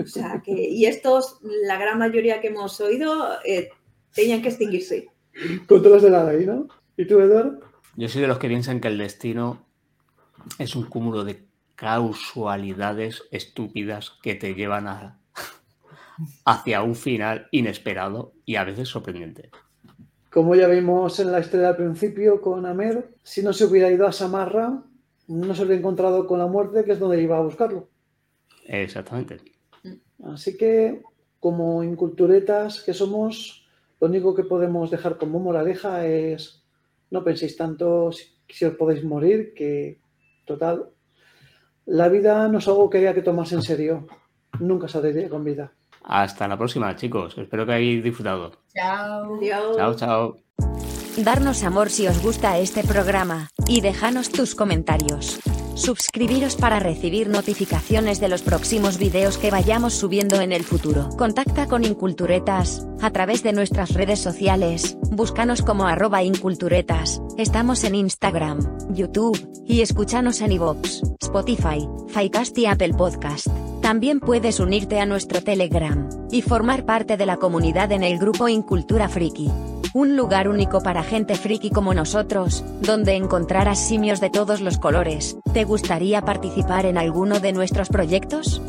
O sea, que, y estos, la gran mayoría que hemos oído, eh, tenían que extinguirse. Controlas de la ley, ¿no? ¿Y tú, Eduardo? Yo soy de los que piensan que el destino es un cúmulo de casualidades estúpidas que te llevan a- hacia un final inesperado y a veces sorprendente. Como ya vimos en la historia al principio con Ahmed, si no se hubiera ido a Samarra, no se hubiera encontrado con la muerte, que es donde iba a buscarlo. Exactamente. Así que, como inculturetas que somos, lo único que podemos dejar como moraleja es no penséis tanto si, si os podéis morir, que total, la vida no es algo que haya que tomarse en serio. Nunca saldré con vida. Hasta la próxima, chicos. Espero que hayáis disfrutado. Chao. Adiós. Chao, chao. Darnos amor si os gusta este programa, y dejanos tus comentarios. Suscribiros para recibir notificaciones de los próximos videos que vayamos subiendo en el futuro. Contacta con Inculturetas a través de nuestras redes sociales. Búscanos como arroba Inculturetas. Estamos en Instagram, YouTube y escúchanos en iVoox, Spotify, Ficast y Apple Podcast. También puedes unirte a nuestro Telegram y formar parte de la comunidad en el grupo Incultura Friki. Un lugar único para gente friki como nosotros, donde encontrarás simios de todos los colores. ¿Te gustaría participar en alguno de nuestros proyectos?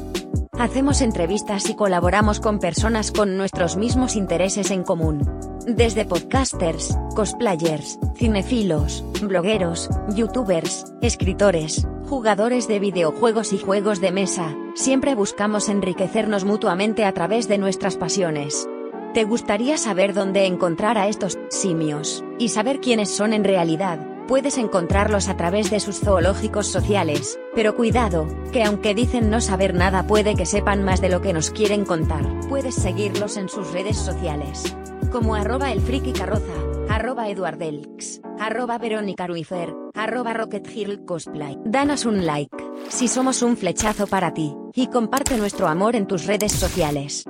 Hacemos entrevistas y colaboramos con personas con nuestros mismos intereses en común. Desde podcasters, cosplayers, cinefilos, blogueros, youtubers, escritores, jugadores de videojuegos y juegos de mesa, siempre buscamos enriquecernos mutuamente a través de nuestras pasiones. ¿Te gustaría saber dónde encontrar a estos simios y saber quiénes son en realidad? Puedes encontrarlos a través de sus zoológicos sociales, pero cuidado, que aunque dicen no saber nada puede que sepan más de lo que nos quieren contar. Puedes seguirlos en sus redes sociales, como arroba el carroza, arroba eduardelx, arroba verónica ruifer, arroba rocket cosplay. Danos un like, si somos un flechazo para ti, y comparte nuestro amor en tus redes sociales.